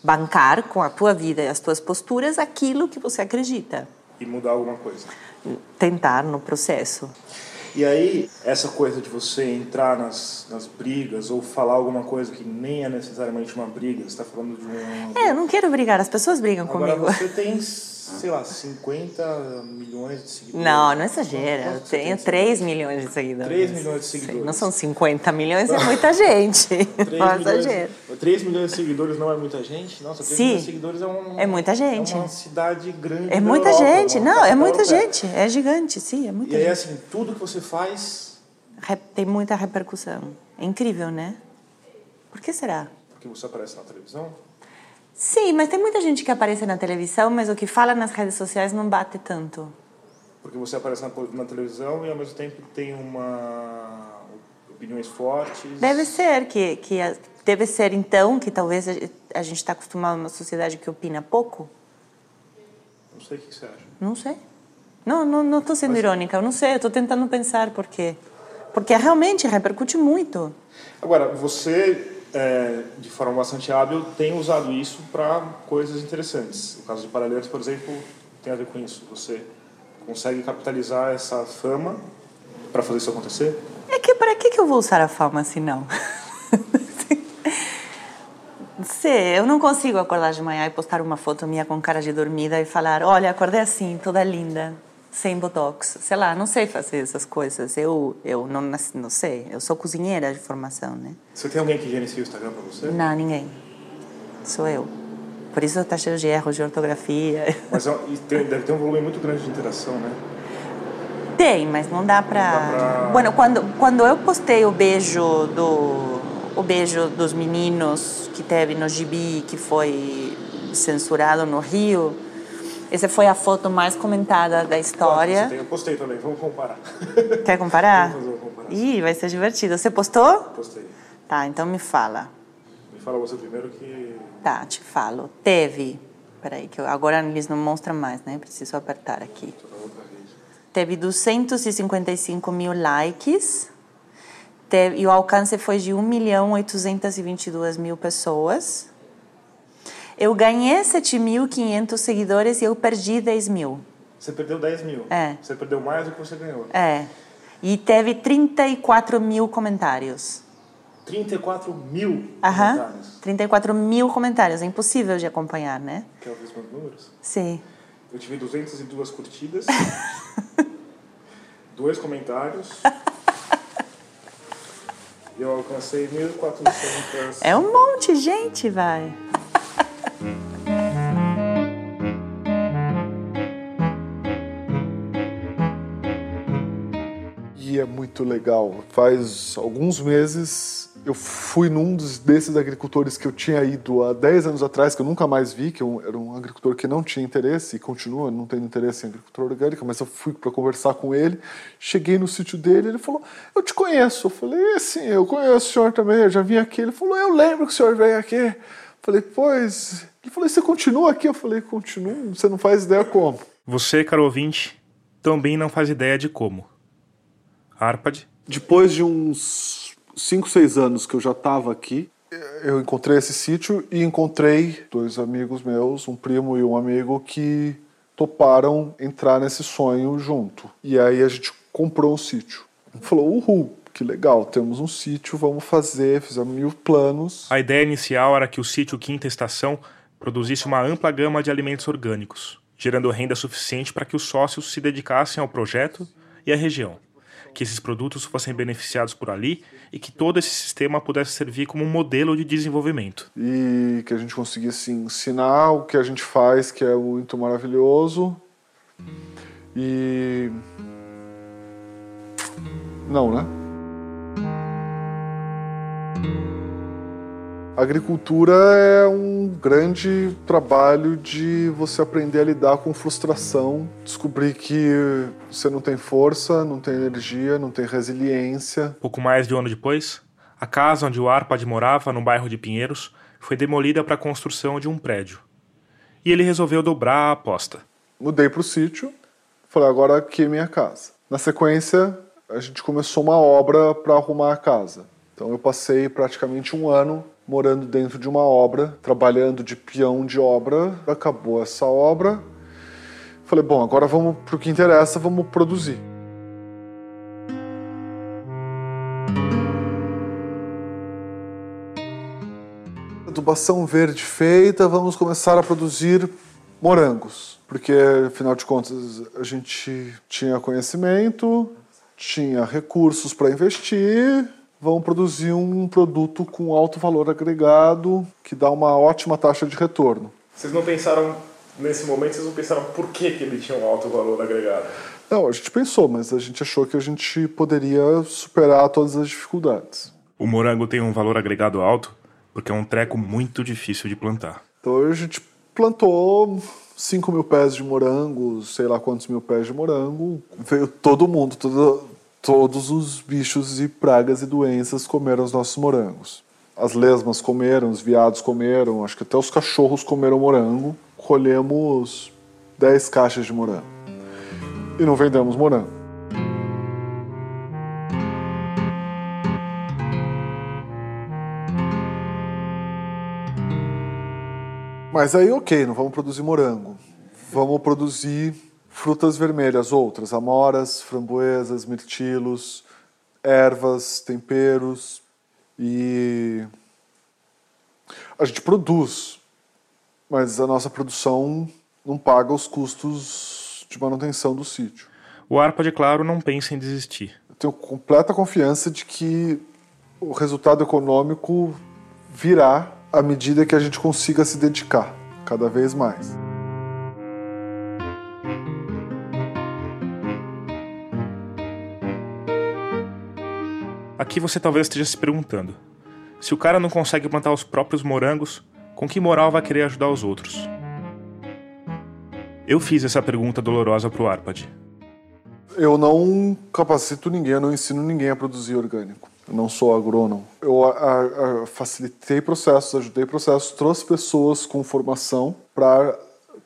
Bancar com a tua vida e as tuas posturas aquilo que você acredita. E mudar alguma coisa. Tentar no processo. E aí, essa coisa de você entrar nas, nas brigas ou falar alguma coisa que nem é necessariamente uma briga, você está falando de um. É, eu não quero brigar, as pessoas brigam Agora comigo. você tem sei lá, 50 milhões de seguidores. Não, não exagera. Eu Quanto você tenho tem 3 milhões de seguidores. 3 milhões de seguidores. Não são 50 milhões, é muita gente. 3 Não milhões, exagero. 3 milhões de seguidores não é muita gente? Nossa, 3 Sim. milhões de seguidores é, um, É muita gente. É uma cidade grande. É muita Europa, gente. Não, é muita gente. É gigante, sim, é muita E aí, gente. assim, tudo que você faz, Tem muita repercussão. É incrível, né? Por que será? porque você aparece na televisão, Sim, mas tem muita gente que aparece na televisão, mas o que fala nas redes sociais não bate tanto. porque você aparece na, na televisão e ao mesmo tempo tem uma opiniões fortes. Deve ser que, que a- deve ser então que talvez a, a gente está acostumado numa sociedade que opina pouco. Não sei o que você acha. Não sei. Não, não, não estou sendo irônica. Eu não sei. Estou tentando pensar por quê. Porque realmente repercute muito. Agora, você, é, de forma bastante hábil, tem usado isso para coisas interessantes. O caso de Paralelos, por exemplo, tem a ver com isso. Você consegue capitalizar essa fama para fazer isso acontecer? É que para que que eu vou usar a fama não? Não sei, eu não consigo acordar de manhã e postar uma foto minha com cara de dormida e falar, olha, acordei assim, toda linda, sem botox. Sei lá, não sei fazer essas coisas. Eu, eu não, não sei, eu sou cozinheira de formação, né? Você tem alguém que gerencia o Instagram para você? Não, ninguém. Sou eu. Por isso está cheio de erros de ortografia. Mas tem- deve ter um volume muito grande de interação, né? Tem, mas não dá dá pra- Bueno, quando, quando eu postei o beijo do. O beijo dos meninos que teve no gibi, que foi censurado no Rio, essa foi a foto mais comentada da história. tem, eu postei também, vamos comparar. Quer comparar? Vamos fazer uma comparação. Ih, vai ser divertido. Você postou? Postei. Tá, então me fala. Me fala você primeiro que. Tá, te falo. Teve. Peraí, que eu, agora eles não mostram mais, né? Preciso apertar aqui. Teve 255 mil likes. Teve, e o alcance foi de 1 milhão 822 mil pessoas. Eu ganhei 7.500 seguidores e eu perdi 10 mil. Você perdeu 10 mil. É. Você perdeu mais do que você ganhou. É. E teve 34 mil comentários. 34 mil Aham. comentários. 34 mil comentários. É impossível de acompanhar, né? Quer ver os meus números? Sim. Eu tive 202 curtidas, dois comentários. e eu alcancei 1.400. É um monte gente, vai. Muito legal. Faz alguns meses eu fui num desses agricultores que eu tinha ido há 10 anos atrás, que eu nunca mais vi, que eu, era um agricultor que não tinha interesse e continua não tendo interesse em agricultura orgânica, mas eu fui para conversar com ele. Cheguei no sítio dele, ele falou: Eu te conheço. Eu falei: Sim, eu conheço o senhor também, eu já vim aqui. Ele falou: Eu lembro que o senhor veio aqui. Eu falei: Pois. Ele falou: Você continua aqui? Eu falei: Continuo, você não faz ideia como. Você, caro ouvinte, também não faz ideia de como. Arpad, Depois de uns 5, 6 anos que eu já estava aqui, eu encontrei esse sítio e encontrei dois amigos meus, um primo e um amigo, que toparam entrar nesse sonho junto. E aí a gente comprou um sítio. Falou, uhul, que legal, temos um sítio, vamos fazer, fizemos mil planos. a ideia inicial era que o sítio Quinta Estação produzisse uma ampla gama de alimentos orgânicos, gerando renda suficiente para que os sócios se dedicassem ao projeto e à região, que esses produtos fossem beneficiados por ali e que todo esse sistema pudesse servir como um modelo de desenvolvimento. E que a gente conseguisse ensinar o que a gente faz, que é muito maravilhoso. E. Não, né? A agricultura é um grande trabalho de você aprender a lidar com frustração, descobrir que você não tem força, não tem energia, não tem resiliência. Pouco mais de um ano depois, a casa onde o Arpad morava, no bairro de Pinheiros, foi demolida para a construção de um prédio. E ele resolveu dobrar a aposta. Mudei para o sítio, falei, agora aqui é minha casa. Na sequência, a gente começou uma obra para arrumar a casa. Então eu passei praticamente um ano morando dentro de uma obra, trabalhando de peão de obra. Acabou essa obra. Falei, bom, agora vamos para o que interessa, vamos produzir. Adubação verde feita, vamos começar a produzir morangos, porque afinal de contas a gente tinha conhecimento, tinha recursos para investir, vamos produzir um produto com alto valor agregado que dá uma ótima taxa de retorno. Vocês não pensaram nesse momento, vocês não pensaram por que, que ele tinha um alto valor agregado? Não, a gente pensou, mas a gente achou que a gente poderia superar todas as dificuldades. O morango tem um valor agregado alto porque é um treco muito difícil de plantar. Então a gente plantou 5 mil pés de morango, sei lá quantos mil pés de morango. Veio todo mundo, todo, todos os bichos e pragas e doenças comeram os nossos morangos. As lesmas comeram, os viados comeram, acho que até os cachorros comeram morango. Colhemos 10 caixas de morango. E não vendemos morango. Mas aí, ok, não vamos produzir morango. Vamos produzir frutas vermelhas, outras, amoras, framboesas, mirtilos, ervas, temperos. E a gente produz, mas a nossa produção não paga os custos de manutenção do sítio. O Arpa, de claro, não pensa em desistir. Eu tenho completa confiança de que o resultado econômico virá à medida que a gente consiga se dedicar cada vez mais. Aqui você talvez esteja se perguntando: se o cara não consegue plantar os próprios morangos, com que moral vai querer ajudar os outros? Eu fiz essa pergunta dolorosa pro Arpad. Eu não capacito ninguém, eu não ensino ninguém a produzir orgânico. Eu não sou agrônomo. Eu a, a, facilitei processos, ajudei processos, trouxe pessoas com formação para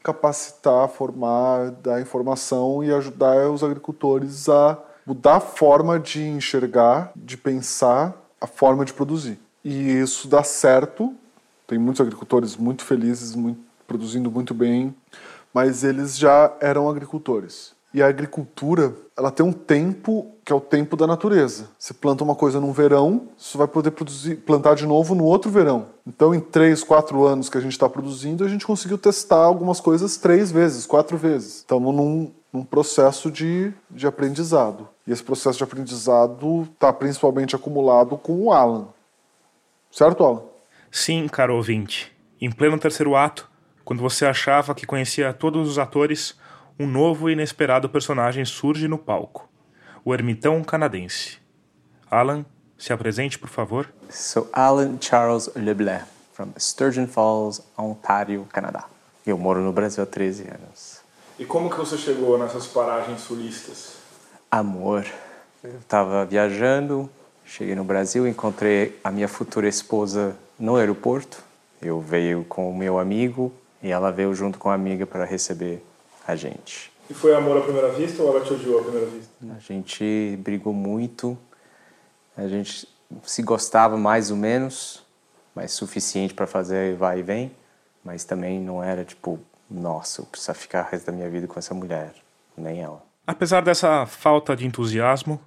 capacitar, formar, dar informação e ajudar os agricultores a mudar a forma de enxergar, de pensar, a forma de produzir. E isso dá certo. Tem muitos agricultores muito felizes, muito, produzindo muito bem, mas eles já eram agricultores. E a agricultura, ela tem um tempo que é o tempo da natureza. Você planta uma coisa num verão, você vai poder produzir, plantar de novo no outro verão. Então, em três, quatro anos que a gente está produzindo, a gente conseguiu testar algumas coisas três vezes, quatro vezes. Estamos num, num processo de, de aprendizado. E esse processo de aprendizado está principalmente acumulado com o Alan. Certo, Alan? Sim, caro ouvinte. Em pleno terceiro ato, quando você achava que conhecia todos os atores, um novo e inesperado personagem surge no palco: o ermitão canadense. Alan, se apresente, por favor. Sou Alan Charles Leblanc, from Sturgeon Falls, Ontário, Canadá. Eu moro no Brasil há 13 anos. E como que você chegou nessas paragens sulistas? Amor. Eu estava viajando, cheguei no Brasil, encontrei a minha futura esposa no aeroporto. Eu veio com o meu amigo e ela veio junto com a amiga para receber a gente. E foi amor à primeira vista ou ela te odiou à primeira vista? A gente brigou muito, a gente se gostava mais ou menos, mas suficiente para fazer vai e vem, mas também não era tipo, nossa, eu preciso ficar o resto da minha vida com essa mulher, nem ela. Apesar dessa falta de entusiasmo,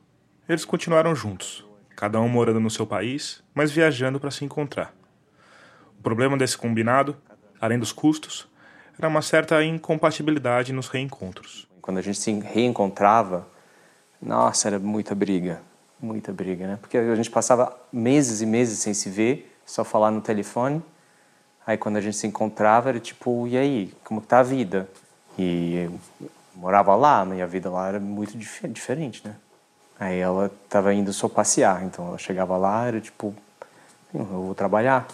eles continuaram juntos, cada um morando no seu país, mas viajando para se encontrar. O problema desse combinado, além dos custos, era uma certa incompatibilidade nos reencontros. Quando a gente se reencontrava, nossa, era muita briga, muita briga, né? Porque a gente passava meses e meses sem se ver, só falar no telefone. Aí quando a gente se encontrava era tipo, e aí, como tá a vida? E eu morava lá, minha vida lá era muito dif diferente, né? Aí ela estava indo só passear, então ela chegava lá, era tipo, eu vou trabalhar.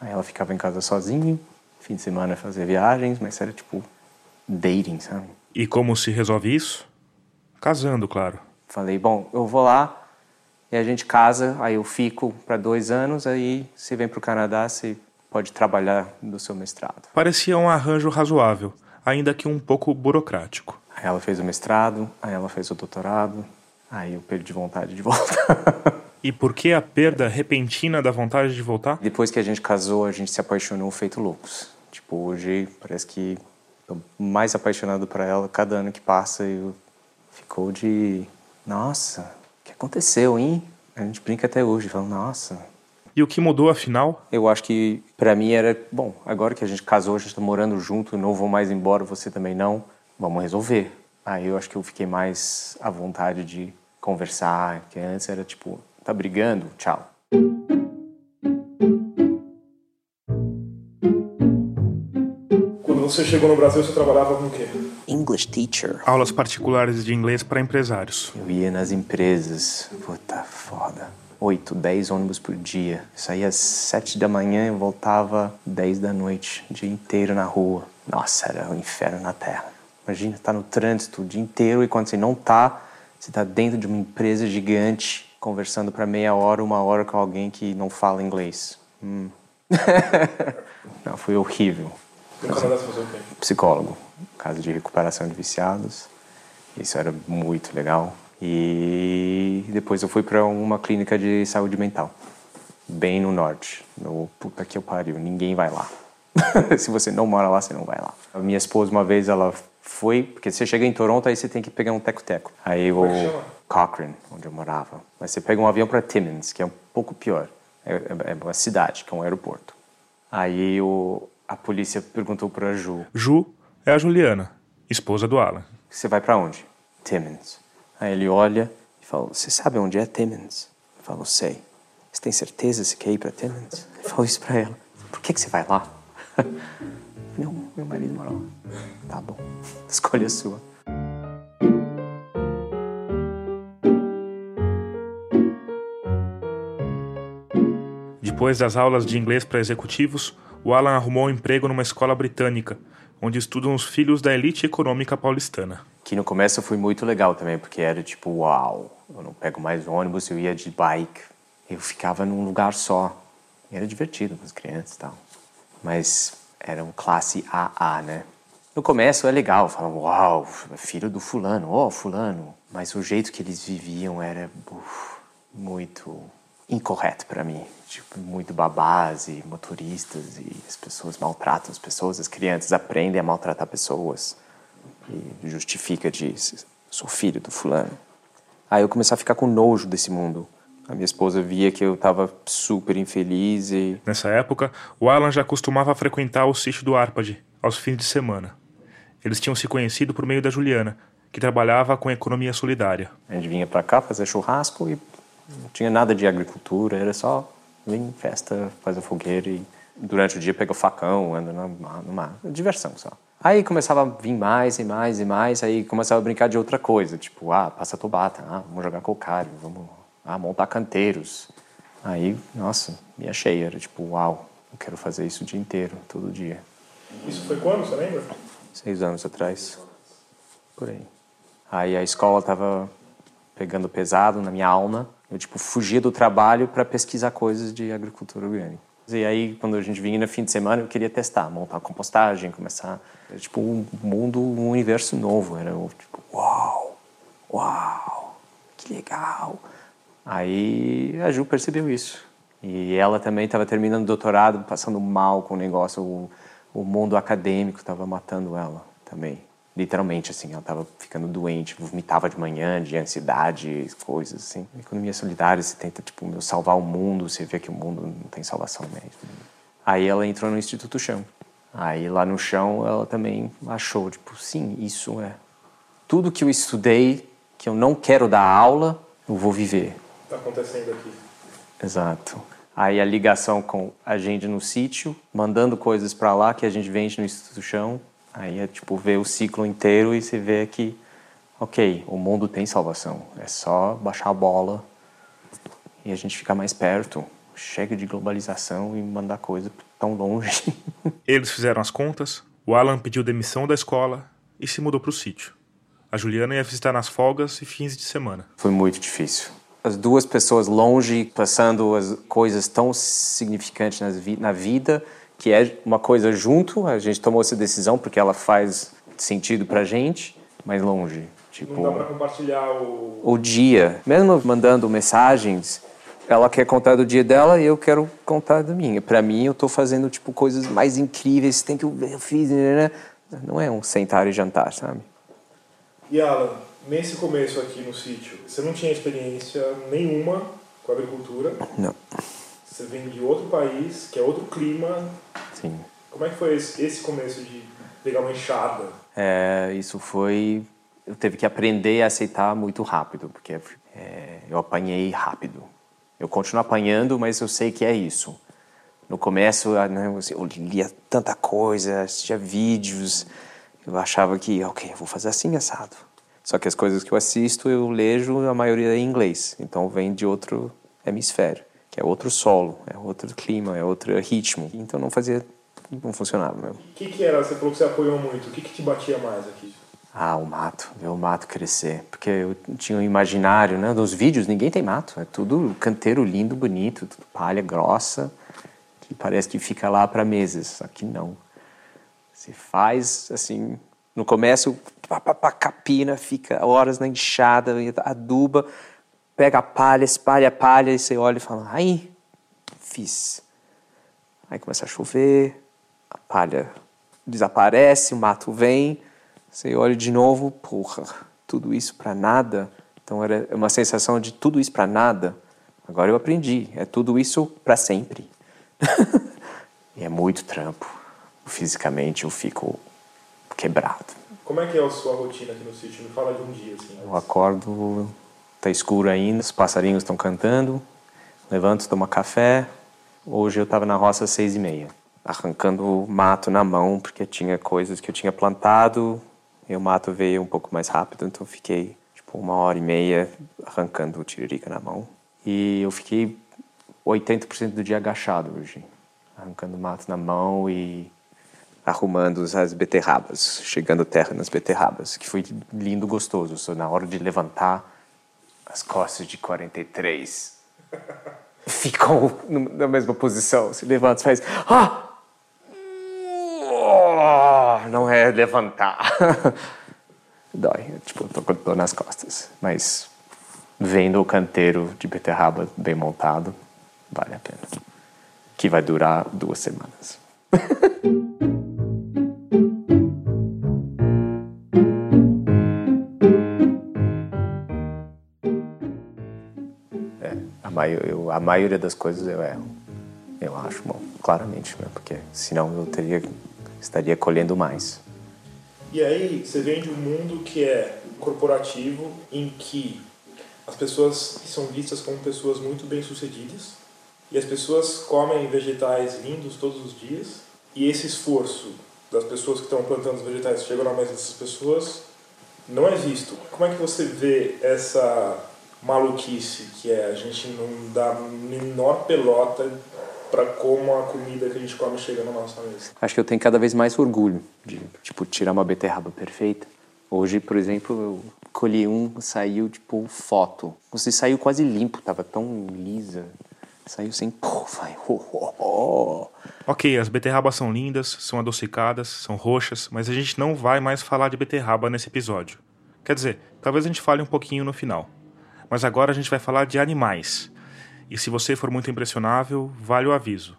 Aí ela ficava em casa sozinha, fim de semana fazer viagens, mas era tipo dating, sabe? E como se resolve isso? Casando, claro. Falei, bom, eu vou lá e a gente casa, aí eu fico para dois anos, aí você vem para o Canadá, você pode trabalhar do seu mestrado. Parecia um arranjo razoável, ainda que um pouco burocrático. Aí ela fez o mestrado, aí ela fez o doutorado, aí eu perdi vontade de voltar. E por que a perda repentina da vontade de voltar? Depois que a gente casou, a gente se apaixonou feito loucos. Tipo, hoje parece que tô mais apaixonado por ela cada ano que passa eu ficou de nossa, o que aconteceu, hein? A gente brinca até hoje, fala, nossa, E o que mudou afinal? Eu acho que para mim era, bom, agora que a gente casou, a gente está morando junto, não vou mais embora, você também não, vamos resolver. Aí eu acho que eu fiquei mais à vontade de conversar, que antes era tipo, tá brigando, tchau. Quando você chegou no Brasil, você trabalhava com o quê? English teacher. Aulas particulares de inglês para empresários. Eu ia nas empresas, puta foda. 8, 10 ônibus por dia. Saía às 7 da manhã e voltava 10 da noite, o dia inteiro na rua. Nossa, era o um inferno na terra. Imagina estar tá no trânsito o dia inteiro e quando você não tá, você tá dentro de uma empresa gigante conversando para meia hora, uma hora com alguém que não fala inglês. Hum. não, foi horrível. No Canadá você fazia o quê? Psicólogo, casa de recuperação de viciados. Isso era muito legal. E depois eu fui para uma clínica de saúde mental, bem no norte. No puta que eu pariu, ninguém vai lá. Se você não mora lá, você não vai lá. A minha esposa, uma vez, ela foi, porque você chega em Toronto, aí você tem que pegar um teco-teco. Aí o Cochrane, onde eu morava. Mas você pega um avião para Timmins, que é um pouco pior. É, é, é uma cidade, que é um aeroporto. Aí o, a polícia perguntou para Ju. Ju é a Juliana, esposa do Alan. Você vai para onde? Timmins. Aí ele olha e fala: Você sabe onde é Timmins? Eu falo: Sei. Você tem certeza você quer ir para Timmins? Eu falo isso para ela: Por que, que você vai lá? meu, meu marido mora lá. Tá bom, escolha sua. Depois das aulas de inglês para executivos, o Alan arrumou um emprego numa escola britânica, onde estudam os filhos da elite econômica paulistana. Que no começo foi muito legal também, porque era tipo, uau, eu não pego mais ônibus, eu ia de bike. Eu ficava num lugar só. Era divertido com as crianças e tal. Mas era um classe AA, né? No começo é legal, falam, uau, filho do fulano, ó, oh, fulano. Mas o jeito que eles viviam era uf, muito incorreto para mim. Tipo, muito babás e motoristas e as pessoas maltratam as pessoas, as crianças aprendem a maltratar pessoas e justifica de sou filho do fulano. Aí eu comecei a ficar com nojo desse mundo. A minha esposa via que eu estava super infeliz e... Nessa época, o Alan já costumava frequentar o sítio do Arpad, aos fins de semana. Eles tinham se conhecido por meio da Juliana, que trabalhava com economia solidária. A gente vinha para cá fazer churrasco e não tinha nada de agricultura, era só vir festa, fazer fogueira e durante o dia pega o facão, anda numa, numa diversão só. Aí começava a vir mais e mais e mais, aí começava a brincar de outra coisa, tipo, ah, passa tobata, ah, vamos jogar cocário, vamos ah, montar canteiros. Aí, nossa, me achei, era tipo, uau, eu quero fazer isso o dia inteiro, todo dia. Isso foi quando, você lembra? Seis anos atrás, por aí. Aí a escola tava pegando pesado na minha alma, eu tipo fugia do trabalho para pesquisar coisas de agricultura orgânica. E aí, quando a gente vinha no fim de semana, eu queria testar, montar compostagem, começar. Era tipo um mundo, um universo novo. Era tipo, uau, uau, que legal. Aí a Ju percebeu isso. E ela também estava terminando o doutorado, passando mal com o negócio. O, o mundo acadêmico estava matando ela também literalmente, assim, ela estava ficando doente, vomitava de manhã, de ansiedade, coisas assim. Economia solidária, você tenta, tipo, meu, salvar o mundo, você vê que o mundo não tem salvação mesmo. Aí ela entrou no Instituto Chão. Aí lá no chão ela também achou, tipo, sim, isso é. Tudo que eu estudei, que eu não quero dar aula, eu vou viver. Está acontecendo aqui. Exato. Aí a ligação com a gente no sítio, mandando coisas para lá que a gente vende no Instituto Chão, Aí é tipo ver o ciclo inteiro e você vê que, ok, o mundo tem salvação. É só baixar a bola e a gente ficar mais perto. Chega de globalização e mandar coisa tão longe. Eles fizeram as contas, o Alan pediu demissão da escola e se mudou para o sítio. A Juliana ia visitar nas folgas e fins de semana. Foi muito difícil. As duas pessoas longe, passando as coisas tão significantes na vida que é uma coisa junto, a gente tomou essa decisão porque ela faz sentido pra gente, mas longe. Tipo, Não dá pra compartilhar o... o dia. Mesmo mandando mensagens, ela quer contar do dia dela e eu quero contar da minha. Para mim, eu tô fazendo tipo coisas mais incríveis, tem que eu fiz, né? Não é um sentar e jantar, sabe? E Alan, nesse começo aqui no sítio, você não tinha experiência nenhuma com agricultura? Não. Você vem de outro país, que é outro clima. Sim. Como é que foi esse, esse começo de pegar uma enxada? É, isso foi. Eu teve que aprender a aceitar muito rápido, porque é, eu apanhei rápido. Eu continuo apanhando, mas eu sei que é isso. No começo, né, eu lia tanta coisa, assistia vídeos, eu achava que, ok, eu vou fazer assim assado. Só que as coisas que eu assisto, eu leio, a maioria é em inglês, então vem de outro hemisfério, que é outro solo, é outro clima, é outro ritmo. Então não fazia, não funcionava mesmo. O que, que era? Você falou que você apoiou muito. O que, que te batia mais aqui? Ah, o mato, ver o mato crescer. Porque eu tinha um imaginário, né? Dos vídeos, ninguém tem mato. É tudo canteiro lindo, bonito, tudo palha grossa, que parece que fica lá para meses. Aqui não. Você faz, assim, no começo, pá, pá, pá, capina, fica horas na enxada, aduba, pega a palha, espalha a palha, e você olha e fala, aí, fiz. Aí começa a chover, a palha desaparece, o mato vem você olha de novo, porra, tudo isso para nada. Então era uma sensação de tudo isso para nada. Agora eu aprendi, é tudo isso para sempre. e é muito trampo. Fisicamente eu fico quebrado. Como é que é a sua rotina aqui no sítio? Me fala de um dia assim. Eu acordo, tá escuro ainda, os passarinhos estão cantando, levanto, tomo café. Hoje eu estava na roça às seis e meia, arrancando mato na mão porque tinha coisas que eu tinha plantado e o mato veio um pouco mais rápido, então fiquei tipo uma hora e meia arrancando o tiririca na mão. E eu fiquei 80% do dia agachado hoje, arrancando mato na mão e arrumando as beterrabas, chegando terra nas beterrabas, que foi lindo, gostoso. Na hora de levantar, as costas de 43 ficam na mesma posição. Se levanta, faz ah! não é levantar. Dói, tipo, tô com dor nas costas. Mas vendo o canteiro de beterraba bem montado, vale a pena. Que vai durar duas semanas. maio, a maioria das coisas eu erro. Eu acho, bom, claramente, né? porque senão eu teria estaria colhendo mais. E aí você vem de um mundo que é corporativo, em que as pessoas são vistas como pessoas muito bem-sucedidas e as pessoas comem vegetais lindos todos os dias e esse esforço das pessoas que estão plantando os vegetais chegam na mesa dessas pessoas não é visto. Como é que você vê essa maluquice que é a gente não dá a menor pelota para como a comida que a gente come chega na nossa mesa. Acho que eu tenho cada vez mais orgulho de, tipo, tirar uma beterraba perfeita. Hoje, por exemplo, eu colhi um, saiu tipo foto. Você saiu quase limpo, tava tão lisa. Saiu sem. Pô, vai. Oh, oh, oh. Ok, as beterrabas são lindas, são adocicadas, são roxas, mas a gente não vai mais falar de beterraba nesse episódio. Quer dizer, talvez a gente fale um pouquinho no final. Mas agora a gente vai falar de animais. E se você for muito impressionável, vale o aviso.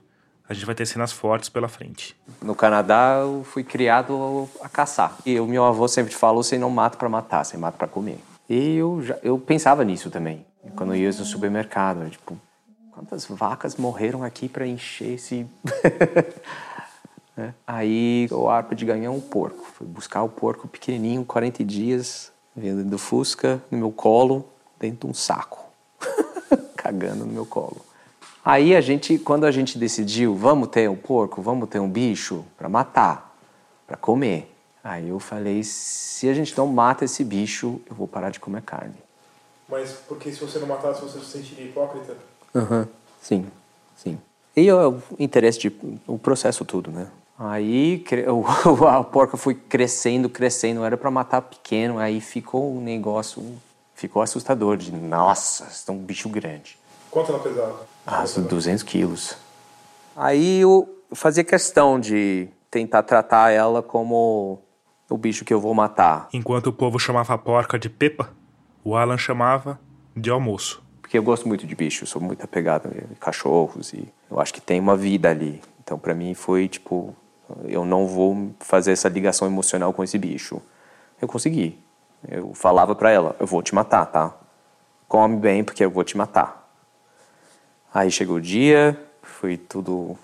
A gente vai ter cenas fortes pela frente. No Canadá, eu fui criado a caçar. E o meu avô sempre falou: você não mata para matar, você mata para comer. E eu, já, eu pensava nisso também. Quando eu ia no supermercado, eu, tipo, quantas vacas morreram aqui para encher esse. é. Aí o arpa de ganhar um porco. Fui buscar o porco pequenininho, 40 dias, vindo do Fusca, no meu colo, dentro de um saco cagando no meu colo. Aí a gente, quando a gente decidiu, vamos ter um porco, vamos ter um bicho para matar, para comer. Aí eu falei, se a gente não mata esse bicho, eu vou parar de comer carne. Mas porque se você não matasse, você se sentiria hipócrita? Uhum. Sim, sim. E o interesse de o processo tudo, né? Aí o, a porca foi crescendo, crescendo, era para matar pequeno, aí ficou um negócio ficou assustador de, nossa, é um bicho grande. Quanto ela pesava? Ah, 200 quilos. Aí eu fazia questão de tentar tratar ela como o bicho que eu vou matar. Enquanto o povo chamava a porca de Pepa, o Alan chamava de almoço. Porque eu gosto muito de bichos, sou muito apegado a cachorros e eu acho que tem uma vida ali. Então para mim foi tipo, eu não vou fazer essa ligação emocional com esse bicho. Eu consegui. Eu falava para ela: eu vou te matar, tá? Come bem porque eu vou te matar. Aí chegou o dia, foi tudo.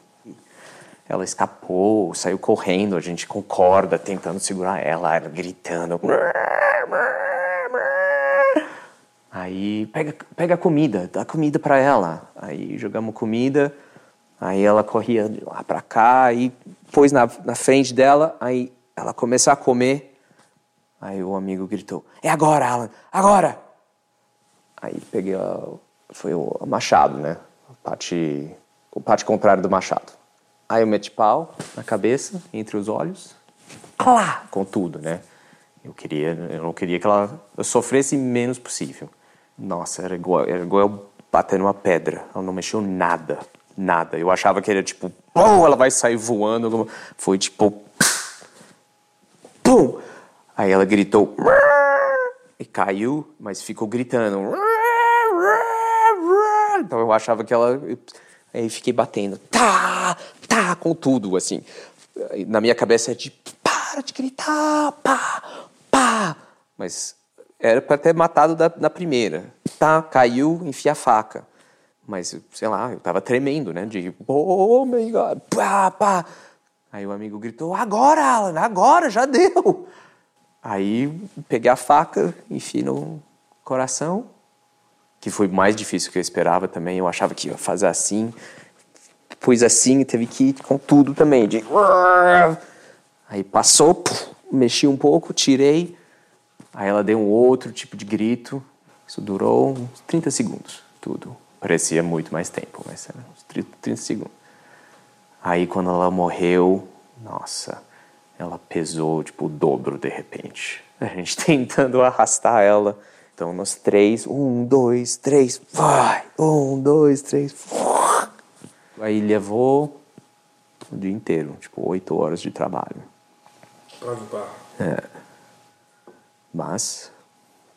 Ela escapou, saiu correndo, a gente com corda tentando segurar ela, ela gritando. Aí pega, pega comida, dá comida para ela. Aí jogamos comida, aí ela corria de lá para cá, e pôs na, na frente dela, aí ela começou a comer. Aí o amigo gritou: É agora, Alan, agora! Aí peguei a, foi o machado, né? A parte, o parte contrário do machado. Aí eu meti pau na cabeça, entre os olhos, clá, com tudo, né? Eu queria, eu não queria que ela sofresse o menos possível. Nossa, era igual, era igual eu bater numa pedra. Ela não mexeu nada, nada. Eu achava que era tipo, pum, ela vai sair voando. Foi tipo. Aí ela gritou e caiu, mas ficou gritando. Então eu achava que ela. Aí fiquei batendo, tá, tá, com tudo, assim. Na minha cabeça é de, para de gritar, pá, pá. Mas era para ter matado da, na primeira. Tá, caiu, enfia a faca. Mas, sei lá, eu tava tremendo, né? De, oh my God, pá, pá. Aí o amigo gritou, agora, Alan, agora, já deu. Aí peguei a faca, enfiei no coração, que foi mais difícil que eu esperava também. Eu achava que ia fazer assim, pus assim, teve que ir com tudo também. De... Aí passou, mexi um pouco, tirei. Aí ela deu um outro tipo de grito. Isso durou uns 30 segundos, tudo. Parecia muito mais tempo, mas era uns 30, 30 segundos. Aí quando ela morreu, nossa, ela pesou tipo o dobro de repente. A gente tentando arrastar ela. Então nós três, um, dois, três, vai! Um, dois, três. Aí levou o dia inteiro, tipo oito horas de trabalho. Pra limpar. É. Mas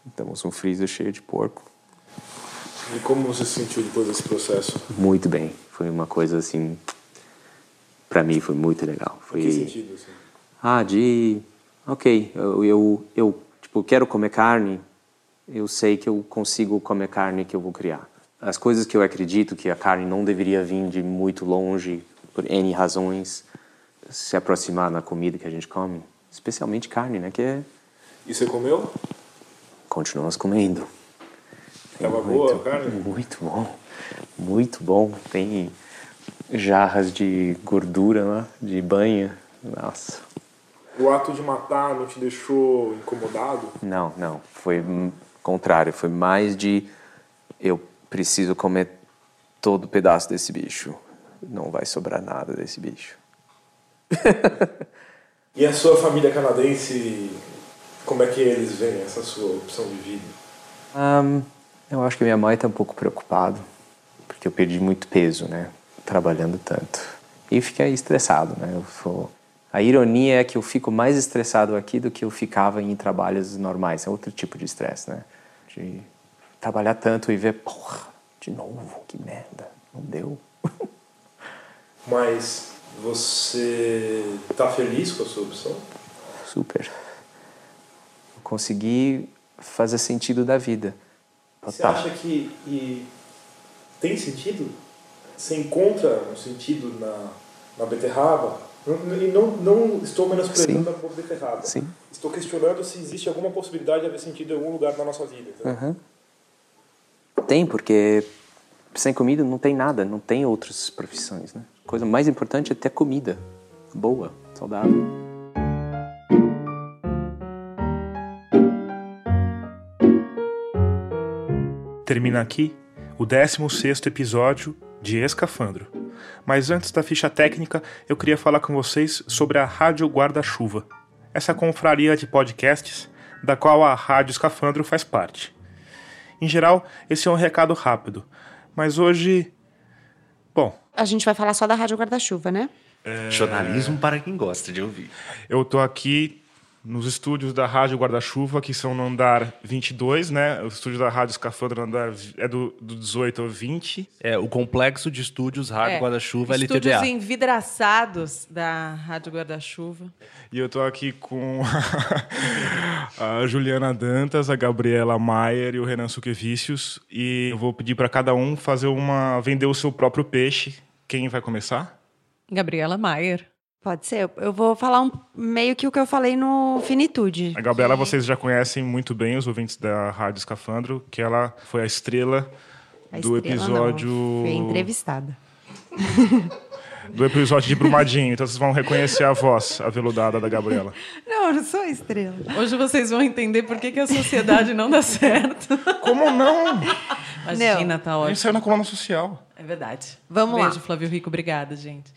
estamos um freezer cheio de porco. E como você se sentiu depois desse processo? Muito bem. Foi uma coisa assim. Pra mim foi muito legal. Foi... Em que sentido, assim? Ah, de. Ok, eu, eu, eu tipo, quero comer carne, eu sei que eu consigo comer carne que eu vou criar. As coisas que eu acredito que a carne não deveria vir de muito longe, por N razões, se aproximar na comida que a gente come, especialmente carne, né? Que é. E você comeu? Continuamos comendo. Tava muito, boa a carne? Muito bom, muito bom. Tem jarras de gordura lá, de banha. Nossa. O ato de matar não te deixou incomodado? Não, não. Foi contrário. Foi mais de eu preciso comer todo pedaço desse bicho. Não vai sobrar nada desse bicho. E a sua família canadense, como é que eles veem essa sua opção de vida? Um, eu acho que minha mãe está um pouco preocupada, porque eu perdi muito peso, né? Trabalhando tanto. E fiquei estressado, né? Eu sou... A ironia é que eu fico mais estressado aqui do que eu ficava em trabalhos normais. É outro tipo de estresse, né? De trabalhar tanto e ver, porra, de novo, que merda, não deu. Mas você tá feliz com a sua opção? Super. Eu consegui fazer sentido da vida. Você acha que tem sentido? Você encontra um sentido na, na beterraba? Não- E não, não estou menosprezando a beterraba. Sim. Estou questionando se existe alguma possibilidade de haver sentido em algum lugar na nossa vida. entendeu? Aham. Tem, porque sem comida não tem nada, não tem outras profissões, né? A coisa mais importante é ter comida boa, saudável. Termina aqui o 16º episódio de Escafandro. Mas antes da ficha técnica, eu queria falar com vocês sobre a Rádio Guarda-Chuva, essa confraria de podcasts da qual a Rádio Escafandro faz parte. Em geral, esse é um recado rápido, mas hoje. Bom, A gente vai falar só da Rádio Guarda-Chuva, né? Jornalismo para quem gosta de ouvir. eu tô aqui nos estúdios da Rádio Guarda-Chuva, que são no andar 22, né? O estúdio da Rádio Escafandro no andar é do, do 18 ao 20. É, o complexo de estúdios Rádio É, Guarda-Chuva Estúdios LTDA. envidraçados da Rádio Guarda-Chuva. E eu tô aqui com a Juliana Dantas, a Gabriela Maier e o Renan Suquevicius. E eu vou pedir para cada um fazer uma. vender o seu próprio peixe. Quem vai começar? Gabriela Maier. Pode ser. Eu vou falar um, meio que o que eu falei no Finitude. A Gabriela vocês já conhecem muito bem, os ouvintes da Rádio Escafandro, que ela foi a estrela A do estrela, episódio. Não. Fui entrevistada. do episódio de Brumadinho. Então vocês vão reconhecer a voz aveludada da Gabriela. Não, eu não sou a estrela. Hoje vocês vão entender por que, que a sociedade não dá certo. Como não? Imagina, tá A gente ótimo. saiu na coluna social. É verdade. Vamos lá. Beijo, Flávio Rico. Obrigada, gente.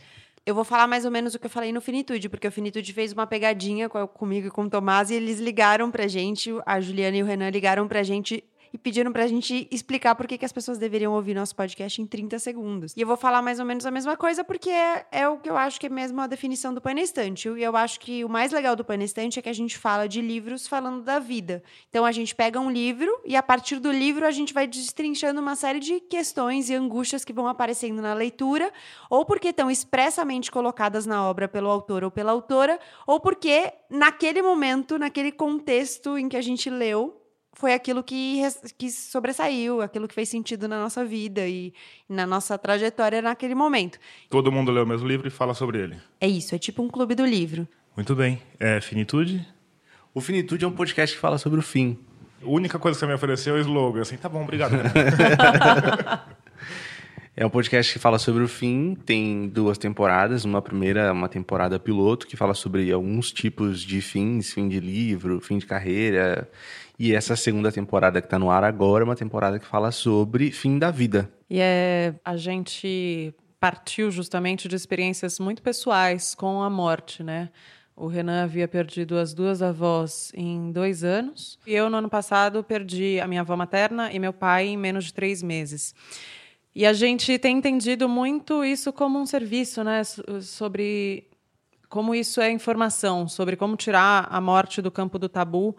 Eu vou falar mais ou menos o que eu falei no Finitude, porque o Finitude fez uma pegadinha co- comigo e com o Tomás e eles ligaram pra gente, a Juliana e o Renan ligaram pra gente e pediram pra gente explicar por que, que as pessoas deveriam ouvir nosso podcast em 30 segundos. E eu vou falar mais ou menos a mesma coisa, porque é, é o que eu acho que é mesmo a definição do Pãe na Estante. E eu acho que o mais legal do Pãe na Estante é que a gente fala de livros falando da vida. Então a gente pega um livro e a partir do livro a gente vai destrinchando uma série de questões e angústias que vão aparecendo na leitura, ou porque estão expressamente colocadas na obra pelo autor ou pela autora, ou porque naquele momento, naquele contexto em que a gente leu, foi aquilo que, que sobressaiu, aquilo que fez sentido na nossa vida e na nossa trajetória naquele momento. Todo mundo lê o mesmo livro e fala sobre ele. É isso, é tipo um clube do livro. Muito bem. É finitude? O Finitude é um podcast que fala sobre o fim. A única coisa que você me ofereceu é o slogan. Assim, tá bom, obrigado. É um podcast que fala sobre o fim, tem duas temporadas. Uma primeira é uma temporada piloto que fala sobre alguns tipos de fins, fim de livro, fim de carreira. E essa segunda temporada que está no ar agora é uma temporada que fala sobre fim da vida. E é, a gente partiu justamente de experiências muito pessoais com a morte, né? O Renan havia perdido as duas avós em dois anos. E eu, no ano passado, perdi a minha avó materna e meu pai em menos de três meses. E a gente tem entendido muito isso como um serviço, né? So- Sobre como isso é informação, sobre como tirar a morte do campo do tabu.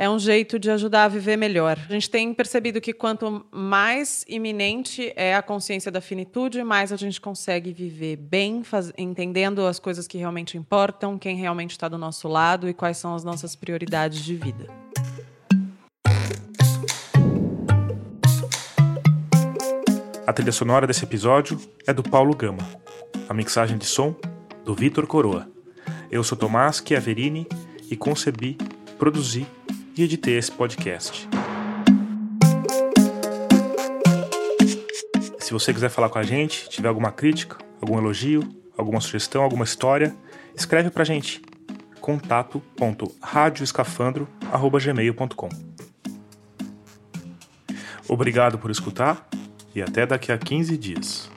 É um jeito de ajudar a viver melhor. A gente tem percebido que quanto mais iminente é a consciência da finitude, mais a gente consegue viver bem, faz- entendendo as coisas que realmente importam, quem realmente está do nosso lado e quais são as nossas prioridades de vida. A trilha sonora desse episódio é do Paulo Gama. A mixagem de som, do Vitor Coroa. Eu sou Tomás Chiaverini e concebi, produzi e editei esse podcast. Se você quiser falar com a gente, tiver alguma crítica, algum elogio, alguma sugestão, alguma história, escreve pra gente. contato.radioescafandro.gmail.com Obrigado por escutar e até daqui a 15 dias.